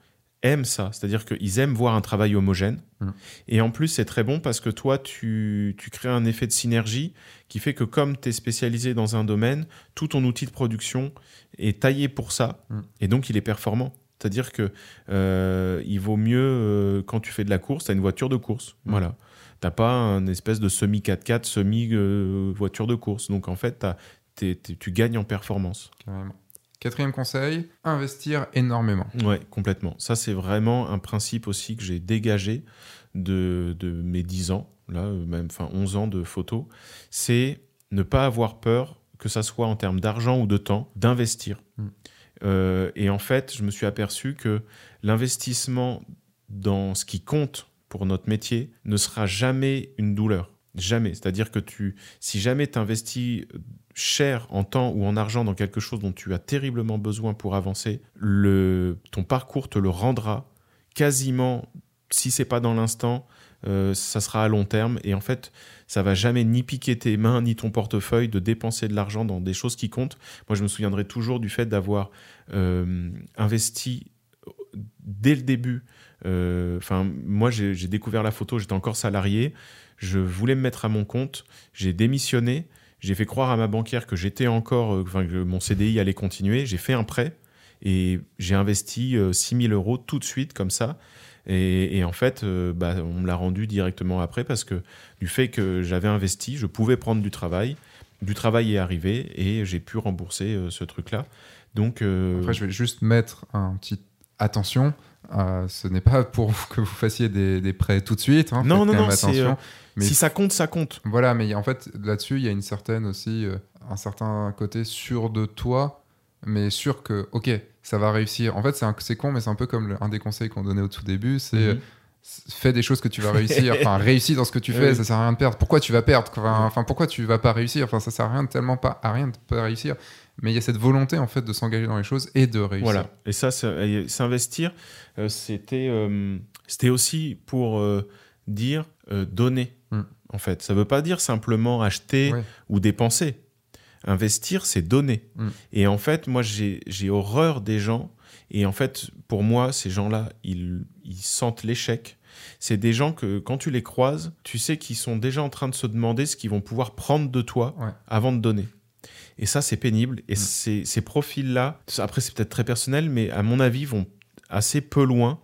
aiment ça, c'est-à-dire qu'ils aiment voir un travail homogène. Mm. Et en plus, c'est très bon parce que toi, tu, tu crées un effet de synergie qui fait que comme tu es spécialisé dans un domaine, tout ton outil de production est taillé pour ça Mm. et donc il est performant. C'est-à-dire que euh, il vaut mieux euh, quand tu fais de la course, tu as une voiture de course. Mm. Voilà. T'as pas un espèce de semi 4x4, semi euh, voiture de course. Donc en fait, t'as- t'es- t'es- tu gagnes en performance. Carrément. Quatrième conseil, investir énormément. Ouais, complètement. Ça, c'est vraiment un principe aussi que j'ai dégagé de, de mes 10 ans, là, même enfin 11 ans de photo. C'est ne pas avoir peur, que ça soit en termes d'argent ou de temps, d'investir. Mm. Euh, et en fait, je me suis aperçu que l'investissement dans ce qui compte pour notre métier ne sera jamais une douleur. Jamais. C'est-à-dire que tu, si jamais tu investis cher en temps ou en argent dans quelque chose dont tu as terriblement besoin pour avancer, le, ton parcours te le rendra quasiment, si c'est pas dans l'instant, euh, ça sera à long terme. Et en fait, ça va jamais ni piquer tes mains ni ton portefeuille de dépenser de l'argent dans des choses qui comptent. Moi, je me souviendrai toujours du fait d'avoir euh, investi dès le début. Euh, Enfin, moi, j'ai découvert la photo, j'étais encore salarié. Je voulais me mettre à mon compte. J'ai démissionné. J'ai fait croire à ma banquière que j'étais encore, euh, enfin, que mon CDI allait continuer. J'ai fait un prêt et j'ai investi euh, 6 000 euros tout de suite comme ça. Et, et en fait, euh, bah, on me l'a rendu directement après parce que du fait que j'avais investi, je pouvais prendre du travail. Du travail est arrivé et j'ai pu rembourser euh, ce truc-là. Donc, euh, Après, je vais juste mettre un petit attention. euh, ce n'est pas pour que vous fassiez des, des prêts tout de suite. hein, Non, non, non, attention. euh, mais- si ça compte, ça compte. Voilà, mais en fait, là-dessus, il y a une certaine aussi, euh, un certain côté sûr de toi, mais sûr que, ok, ça va réussir. En fait, c'est con, mais c'est un peu comme le- un des conseils qu'on donnait au tout début, c'est Mhm. fais des choses que tu vas réussir. Enfin, <laughs> réussis dans ce que tu fais, Oui. ça sert à rien de perdre. Pourquoi tu vas perdre? Enfin, enfin, pourquoi tu vas pas réussir? Enfin, ça sert à rien de tellement pas à rien de pas réussir. Mais il y a cette volonté en fait de s'engager dans les choses et de réussir. Voilà. Et ça, s'investir, euh, c'était euh, c'était aussi pour euh, dire donner. Mm. En fait, ça veut pas dire simplement acheter ou dépenser. Investir, c'est donner. Mm. Et en fait, moi, j'ai horreur des gens. Et en fait, pour moi, ces gens-là, ils, ils sentent l'échec. C'est des gens que, quand tu les croises, tu sais qu'ils sont déjà en train de se demander ce qu'ils vont pouvoir prendre de toi Ouais. avant de donner. Et ça, c'est pénible. Et Mm. ces, ces profils-là, après, c'est peut-être très personnel, mais à mon avis, vont assez peu loin.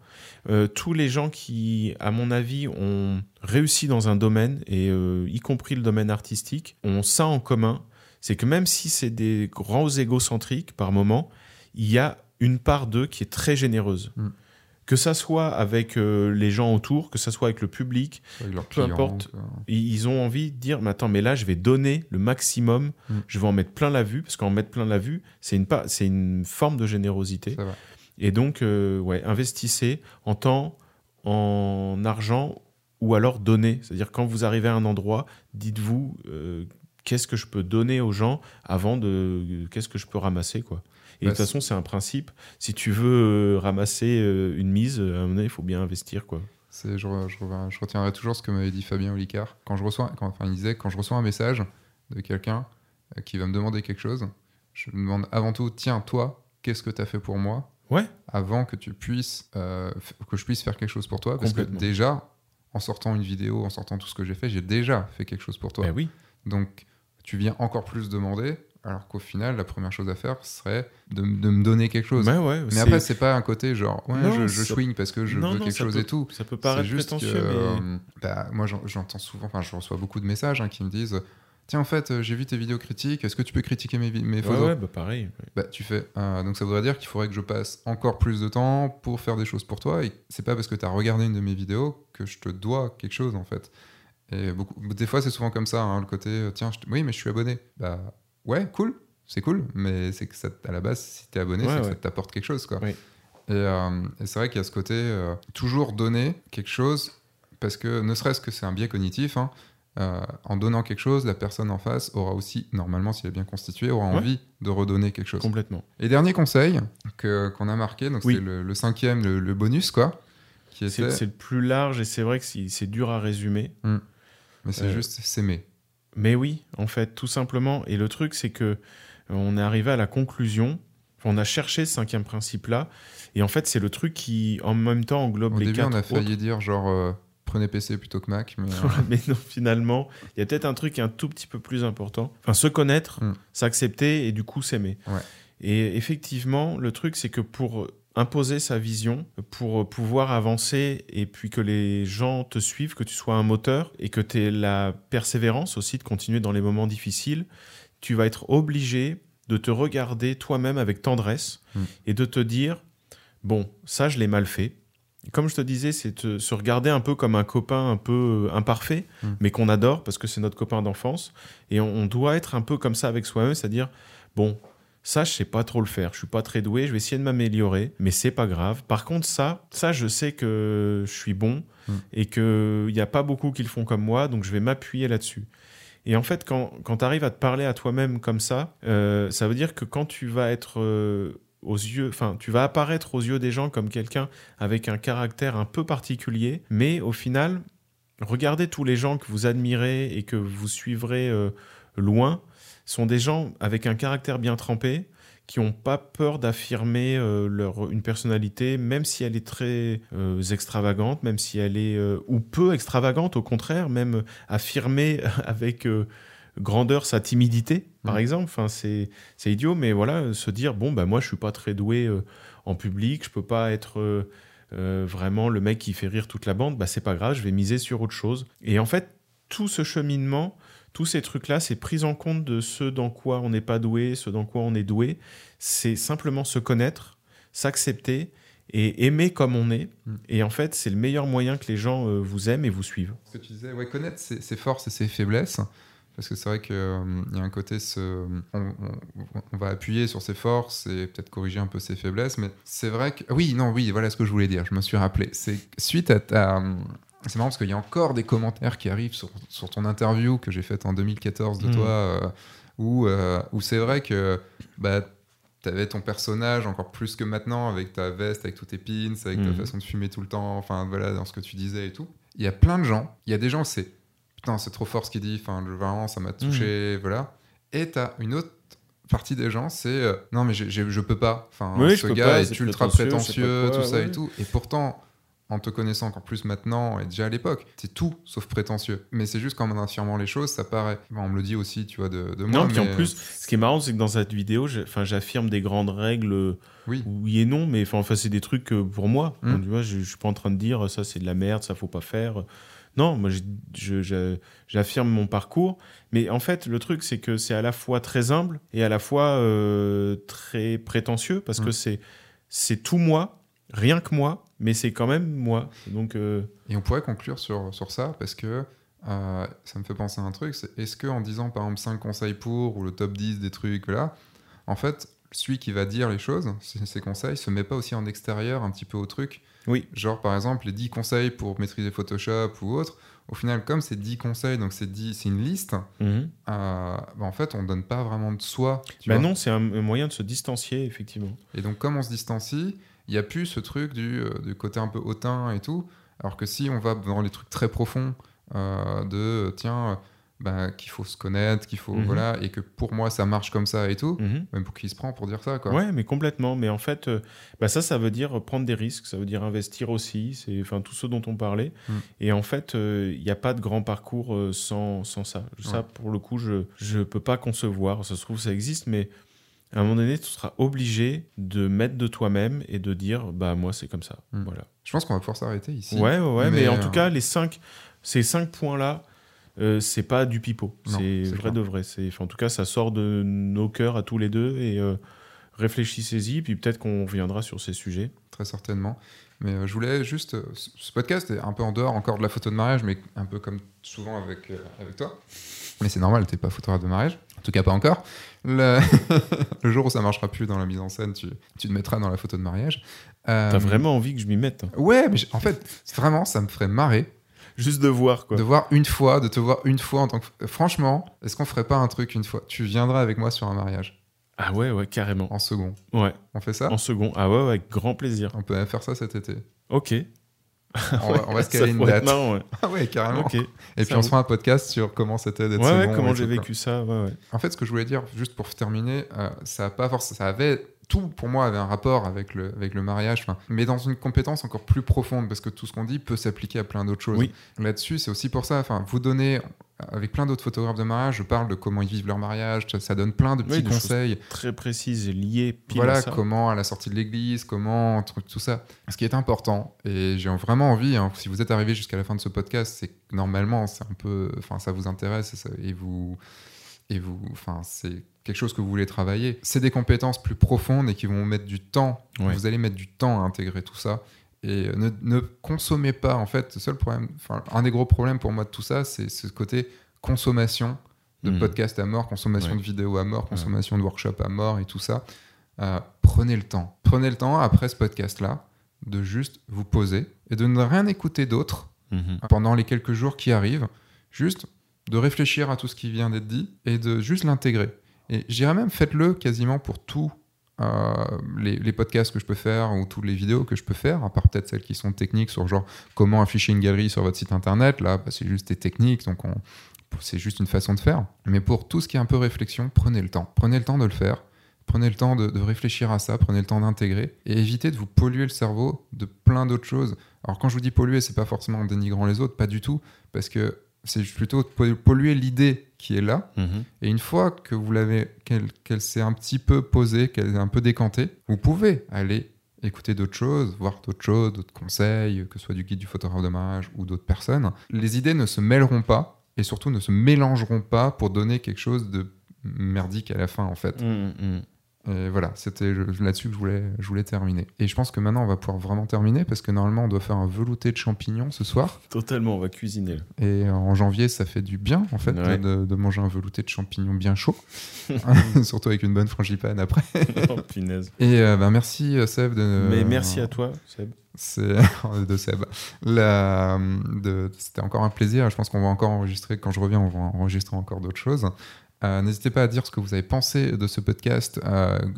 Euh, tous les gens qui, à mon avis, ont réussi dans un domaine, et euh, y compris le domaine artistique, ont ça en commun. C'est que même si c'est des grands égocentriques par moment, il y a une part d'eux qui est très généreuse. Mm. Que ça soit avec euh, les gens autour, que ça soit avec le public, Avec leurs Peu clients, importe. quoi. ils ont envie de dire mais attends mais là je vais donner le maximum Mm. je vais en mettre plein la vue parce qu'en mettre plein la vue c'est une pa- c'est une forme de générosité et donc euh, ouais investissez en temps en argent ou alors donner. C'est-à-dire quand vous arrivez à un endroit, dites-vous euh, qu'est-ce que je peux donner aux gens avant de qu'est-ce que je peux ramasser quoi. Et de Bah, toute façon, c'est un principe. Si tu veux euh, ramasser euh, une mise, à un moment donné, il faut bien investir quoi. C'est, je, je retiendrai toujours ce que m'avait dit Fabien Olicard. Quand je reçois, quand, enfin, il disait quand je reçois un message de quelqu'un euh, qui va me demander quelque chose, je me demande avant tout, tiens, toi, qu'est-ce que tu as fait pour moi? Ouais. avant que tu puisses, euh, que je puisse faire quelque chose pour toi Parce que déjà, en sortant une vidéo, en sortant tout ce que j'ai fait, j'ai déjà fait quelque chose pour toi. Ben oui. Donc, tu viens encore plus demander, alors qu'au final, la première chose à faire serait de, de me donner quelque chose. Ouais, Mais après, c'est pas un côté genre, ouais, Non, je, chouigne parce que je Non, veux non, quelque chose peut- et tout. Ça peut paraître juste que, prétentieux, mais euh, bah, moi, j'en- j'entends souvent, enfin, je reçois beaucoup de messages hein, qui me disent Tiens, en fait, euh, j'ai vu tes vidéos critiques, est-ce que tu peux critiquer mes, ouais, photos? Ouais, bah pareil. ouais. Bah, tu fais. euh, donc, ça voudrait dire qu'il faudrait que je passe encore plus de temps pour faire des choses pour toi. Et c'est pas parce que tu as regardé une de mes vidéos que je te dois quelque chose, en fait. Et beaucoup, des fois, c'est souvent comme ça, hein, le côté euh, Tiens, je oui, mais je suis abonné. Bah, ouais, cool, c'est cool, mais c'est que ça, à la base, si t'es abonné, Ouais, c'est que ouais. ça t'apporte quelque chose, quoi. Oui. Et, euh, et c'est vrai qu'il y a ce côté euh, toujours donner quelque chose, parce que ne serait-ce que c'est un biais cognitif, hein, euh, en donnant quelque chose, la personne en face aura aussi, normalement, s'il est bien constitué, aura Ouais. envie de redonner quelque chose. Complètement. Et dernier conseil que, qu'on a marqué, donc Oui. c'est le, le cinquième, le, le bonus, quoi, qui était, c'est le plus large et c'est vrai que c'est c'est dur à résumer. Mais c'est euh, juste s'aimer. Mais oui, en fait, tout simplement. Et le truc, c'est que euh, on est arrivé à la conclusion. On a cherché ce cinquième principe-là. Et en fait, c'est le truc qui, en même temps, englobe Au les début, quatre on a autres. failli dire genre euh, prenez PC plutôt que Mac, mais <laughs> euh, mais non, finalement, il y a peut-être un truc un tout petit peu plus important. Enfin, se connaître, Mm. s'accepter et du coup s'aimer. Ouais. Et effectivement, le truc, c'est que pour imposer sa vision, pour pouvoir avancer et puis que les gens te suivent, que tu sois un moteur et que tu aies la persévérance aussi de continuer dans les moments difficiles, tu vas être obligé de te regarder toi-même avec tendresse Mm. et de te dire, bon, ça, je l'ai mal fait. Comme je te disais, c'est se regarder un peu comme un copain un peu euh, imparfait, Mm. mais qu'on adore parce que c'est notre copain d'enfance. Et on, on doit être un peu comme ça avec soi-même, c'est-à-dire, bon, ça, je sais pas trop le faire, je suis pas très doué, je vais essayer de m'améliorer, mais c'est pas grave. Par contre, ça, ça, je sais que je suis bon Mm. et qu'il n'y a pas beaucoup qui le font comme moi, donc je vais m'appuyer là-dessus. Et en fait, quand, quand tu arrives à te parler à toi-même comme ça, euh, ça veut dire que quand tu vas être euh, aux yeux, enfin, tu vas apparaître aux yeux des gens comme quelqu'un avec un caractère un peu particulier, mais au final, regardez tous les gens que vous admirez et que vous suivrez euh, loin, sont des gens avec un caractère bien trempé, qui n'ont pas peur d'affirmer euh, leur une personnalité, même si elle est très euh, extravagante, même si elle est euh, ou peu extravagante, au contraire, même affirmer <laughs> avec grandeur sa timidité, par Mhm. exemple. Enfin, c'est c'est idiot, mais voilà, se dire bon, bah moi, je suis pas très doué en public, je peux pas être vraiment le mec qui fait rire toute la bande. Bah c'est pas grave, je vais miser sur autre chose. Et en fait, tout ce cheminement, tous ces trucs-là, c'est prise en compte de ce dans quoi on n'est pas doué, ce dans quoi on est doué. C'est simplement se connaître, s'accepter et aimer comme on est. Mm. Et en fait, c'est le meilleur moyen que les gens euh, vous aiment et vous suivent. Ce que tu disais, ouais, connaître ses, ses forces et ses faiblesses. Parce que c'est vrai qu'il y a un côté, ce, on, on- on va appuyer sur ses forces et peut-être corriger un peu ses faiblesses, mais c'est vrai que... Oui, non, oui, voilà ce que je voulais dire, je me suis rappelé. C'est suite à ta... C'est marrant parce qu'il y a encore des commentaires qui arrivent sur, sur ton interview que j'ai faite en 2014 de Mhm. toi, euh, où, euh, où c'est vrai que bah, tu avais ton personnage encore plus que maintenant, avec ta veste, avec tous tes pins, avec ta Mhm. façon de fumer tout le temps, enfin voilà, dans ce que tu disais et tout. Il y a plein de gens, il y a des gens, c'est putain, c'est trop fort ce qu'il dit, enfin, vraiment, ça m'a touché, voilà. Et t'as une autre partie des gens, c'est euh, non, mais je peux pas, enfin, Oui, ce gars pas, est ultra prétentieux, quoi, tout ça ouais. et tout. Et pourtant, en te connaissant encore plus maintenant et déjà à l'époque, c'est tout sauf prétentieux. Mais c'est juste qu'en affirmant les choses, ça paraît. Enfin, on me le dit aussi, tu vois, de, de moi. non, puis mais- en plus, ce qui est marrant, c'est que dans cette vidéo, j'affirme des grandes règles euh, oui. oui et non, mais enfin, c'est des trucs euh, pour moi. Mm. Enfin, tu vois, je, je suis pas en train de dire ça c'est de la merde, ça faut pas faire. Non, moi j'affirme mon parcours, mais en fait le truc c'est que c'est à la fois très humble et à la fois euh, très prétentieux parce que c'est c'est tout moi, rien que moi, mais c'est quand même moi. Donc euh, Et on pourrait conclure sur, sur ça parce que euh, ça me fait penser à un truc. c'est est-ce que en disant par exemple 5 conseils pour ou le top 10 des trucs là, en fait, celui qui va dire les choses, ses, conseils, se met pas aussi en extérieur un petit peu au truc? Oui. Genre, par exemple, les 10 conseils pour maîtriser Photoshop ou autre. Au final, comme c'est 10 conseils, donc c'est 10 c'est une liste, Mhm. euh, bah, en fait, on donne pas vraiment de soi. tu Bah vois? non, c'est un, un moyen de se distancier, effectivement. Et donc, comme on se distancie, il n'y a plus ce truc du, euh, du côté un peu hautain et tout. Alors que si on va dans les trucs très profonds euh, de tiens, euh, bah, qu'il faut se connaître, qu'il faut. Mhm. Voilà, et que pour moi ça marche comme ça et tout, Mhm. même pour qui se prend pour dire ça, quoi. Ouais, mais complètement. Mais en fait, euh, bah ça, ça veut dire prendre des risques, ça veut dire investir aussi. C'est enfin tout ce dont on parlait. Mm. Et en fait, euh, il n'y a pas de grand parcours euh, sans, sans ça. Ça, Ouais. pour le coup, je je peux pas concevoir. Ça se trouve, ça existe, mais à un moment donné, tu seras obligé de mettre de toi-même et de dire, bah moi, c'est comme ça. Mm. Voilà. Je pense qu'on va pouvoir s'arrêter ici. Ouais, ouais. Mais, Mais, en euh, tout cas, les cinq, ces cinq points-là. euh, c'est pas du pipeau, c'est vrai clair. de vrai. C'est, en tout cas, ça sort de nos cœurs à tous les deux et euh, réfléchissez-y, puis peut-être qu'on reviendra sur ces sujets. Très certainement. Mais euh, je voulais juste. euh, ce podcast est un peu en dehors encore de la photo de mariage, mais un peu comme souvent avec, euh, avec toi. Mais c'est normal, t'es pas photographe de mariage. En tout cas, pas encore. Le, <laughs> le jour où ça marchera plus dans la mise en scène, tu, tu te mettras dans la photo de mariage. Euh, T'as vraiment envie que je m'y mette hein. Ouais, mais en fait, vraiment, ça me ferait marrer Juste de voir, quoi. de voir une fois, de te voir une fois en tant que. Franchement, est-ce qu'on ferait pas un truc une fois? Tu viendras avec moi sur un mariage Ah ouais, ouais, carrément. en second. Ouais, On fait ça? En second. Ah ouais, ouais, avec grand plaisir. On peut faire ça cet été. Ok. <laughs> On va, on va se caler une date. marrant, ouais. <laughs> Ah ouais, carrément. Et puis on se fera un podcast sur comment c'était d'être Ouais, ouais, comment j'ai vécu ça, ouais, ouais. En fait, ce que je voulais dire, juste pour terminer, euh, ça a pas forcément, ça avait tout pour moi avait un rapport avec le avec le mariage, enfin, mais dans une compétence encore plus profonde parce que tout ce qu'on dit peut s'appliquer à plein d'autres choses. Oui. Là-dessus, c'est aussi pour ça. Enfin, vous donnez avec plein d'autres photographes de mariage, je parle de comment ils vivent leur mariage, ça, donne plein de petits Oui, conseils. Très précise et liée pile Voilà à ça. comment à la sortie de l'église, comment tout ça. Ce qui est important et j'ai vraiment envie. hein, si vous êtes arrivé jusqu'à la fin de ce podcast, c'est que normalement c'est un peu, enfin ça vous intéresse et, ça- et vous et vous, enfin c'est quelque chose que vous voulez travailler. C'est des compétences plus profondes et qui vont mettre du temps. Ouais. Vous allez mettre du temps à intégrer tout ça. Et ne, ne consommez pas, en fait, le seul problème, enfin, un des gros problèmes pour moi de tout ça, c'est ce côté consommation de Mhm. podcasts à mort, consommation Ouais. de vidéos à mort, consommation de workshops à mort et tout ça. Euh, prenez le temps. Prenez le temps, après ce podcast-là, de juste vous poser et de ne rien écouter d'autre Mhm. pendant les quelques jours qui arrivent. Juste de réfléchir à tout ce qui vient d'être dit et de juste l'intégrer. Et je dirais même, faites-le quasiment pour euh, les, les podcasts que je peux faire ou toutes les vidéos que je peux faire, à part peut-être celles qui sont techniques sur genre comment afficher une galerie sur votre site internet. Là, bah, c'est juste des techniques, donc on- c'est juste une façon de faire. Mais pour tout ce qui est un peu réflexion, prenez le temps. Prenez le temps de le faire. Prenez le temps de, de réfléchir à ça, prenez le temps d'intégrer et évitez de vous polluer le cerveau de plein d'autres choses. Alors quand je vous dis polluer, c'est pas forcément en dénigrant les autres, pas du tout, parce que c'est plutôt po- polluer l'idée qui est là. Mhm. Et une fois que vous l'avez, qu'elle qu'elle s'est un petit peu posée, qu'elle est un peu décantée, vous pouvez aller écouter d'autres choses, voir d'autres choses, d'autres conseils, que ce soit du guide du photographe de mariage ou d'autres personnes. Les idées ne se mêleront pas et surtout ne se mélangeront pas pour donner quelque chose de merdique à la fin en fait. Mhm, mhm. Et voilà, c'était là-dessus que je voulais, je voulais terminer. Et je pense que maintenant on va pouvoir vraiment terminer parce que normalement on doit faire un velouté de champignons ce soir. Totalement, on va cuisiner. là. Et en janvier, ça fait du bien, en fait, Ouais. de, de manger un velouté de champignons bien chaud. <laughs> <laughs> Surtout avec une bonne frangipane après. <laughs> oh, punaise. Et euh, ben, merci, euh, Seb. De, Mais merci à toi, Seb. C'est de Seb. C'était encore un plaisir. Je pense qu'on va encore enregistrer. Quand je reviens, on va enregistrer encore d'autres choses. Euh, N'hésitez pas à dire ce que vous avez pensé de ce podcast,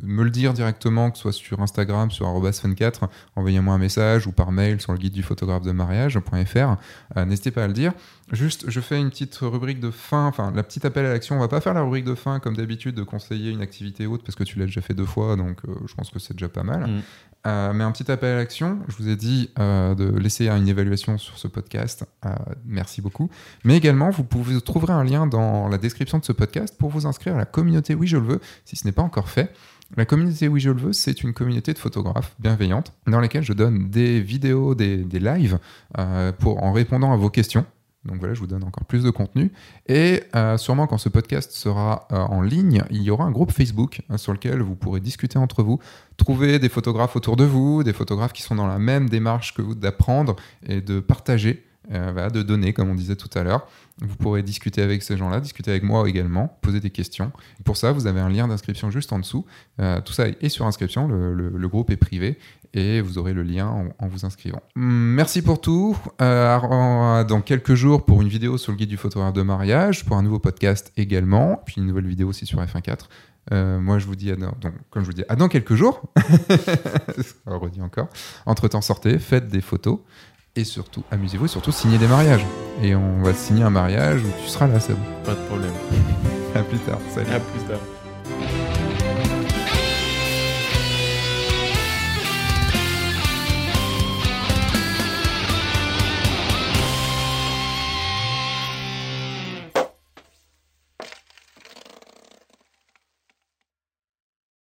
me le dire directement, que ce soit sur Instagram, sur fun4, envoyez-moi un message ou par mail sur le guide du photographe de mariage.fr. Euh, N'hésitez pas à le dire. Juste, je fais une petite rubrique de fin, enfin la petite appel à l'action. On va pas faire la rubrique de fin comme d'habitude de conseiller une activité haute parce que tu l'as déjà fait deux fois, donc euh, je pense que c'est déjà pas mal. Mm. Euh, mais un petit appel à l'action. Je vous ai dit euh, de laisser une évaluation sur ce podcast. Euh, merci beaucoup. Mais également, vous trouverez un lien dans la description de ce podcast pour vous inscrire à la communauté Oui Je le veux, si ce n'est pas encore fait. La communauté Oui Je le veux, c'est une communauté de photographes bienveillante dans laquelle je donne des vidéos, des, des lives euh, pour, en répondant à vos questions. Donc voilà, je vous donne encore plus de contenu. Et euh, sûrement quand ce podcast sera euh, en ligne, il y aura un groupe Facebook euh, sur lequel vous pourrez discuter entre vous, trouver des photographes autour de vous, des photographes qui sont dans la même démarche que vous d'apprendre et de partager de donner, comme on disait tout à l'heure. Vous pourrez discuter avec ces gens-là, discuter avec moi également, poser des questions. Pour ça, vous avez un lien d'inscription juste en dessous. Tout ça est sur inscription, le, groupe est privé et vous aurez le lien en, vous inscrivant. Merci pour tout. Euh, dans quelques jours pour une vidéo sur le guide du photographe de mariage, pour un nouveau podcast également, puis une nouvelle vidéo aussi sur F1.4. Euh, moi, je vous dis, donc, comme je vous dis, à dans quelques jours. <laughs> On redit encore. Entre-temps, sortez, faites des photos et surtout, amusez-vous, surtout signez des mariages. Et on va signer un mariage où tu seras là, Seb. Pas de problème. <laughs> à plus tard. Salut. À plus tard.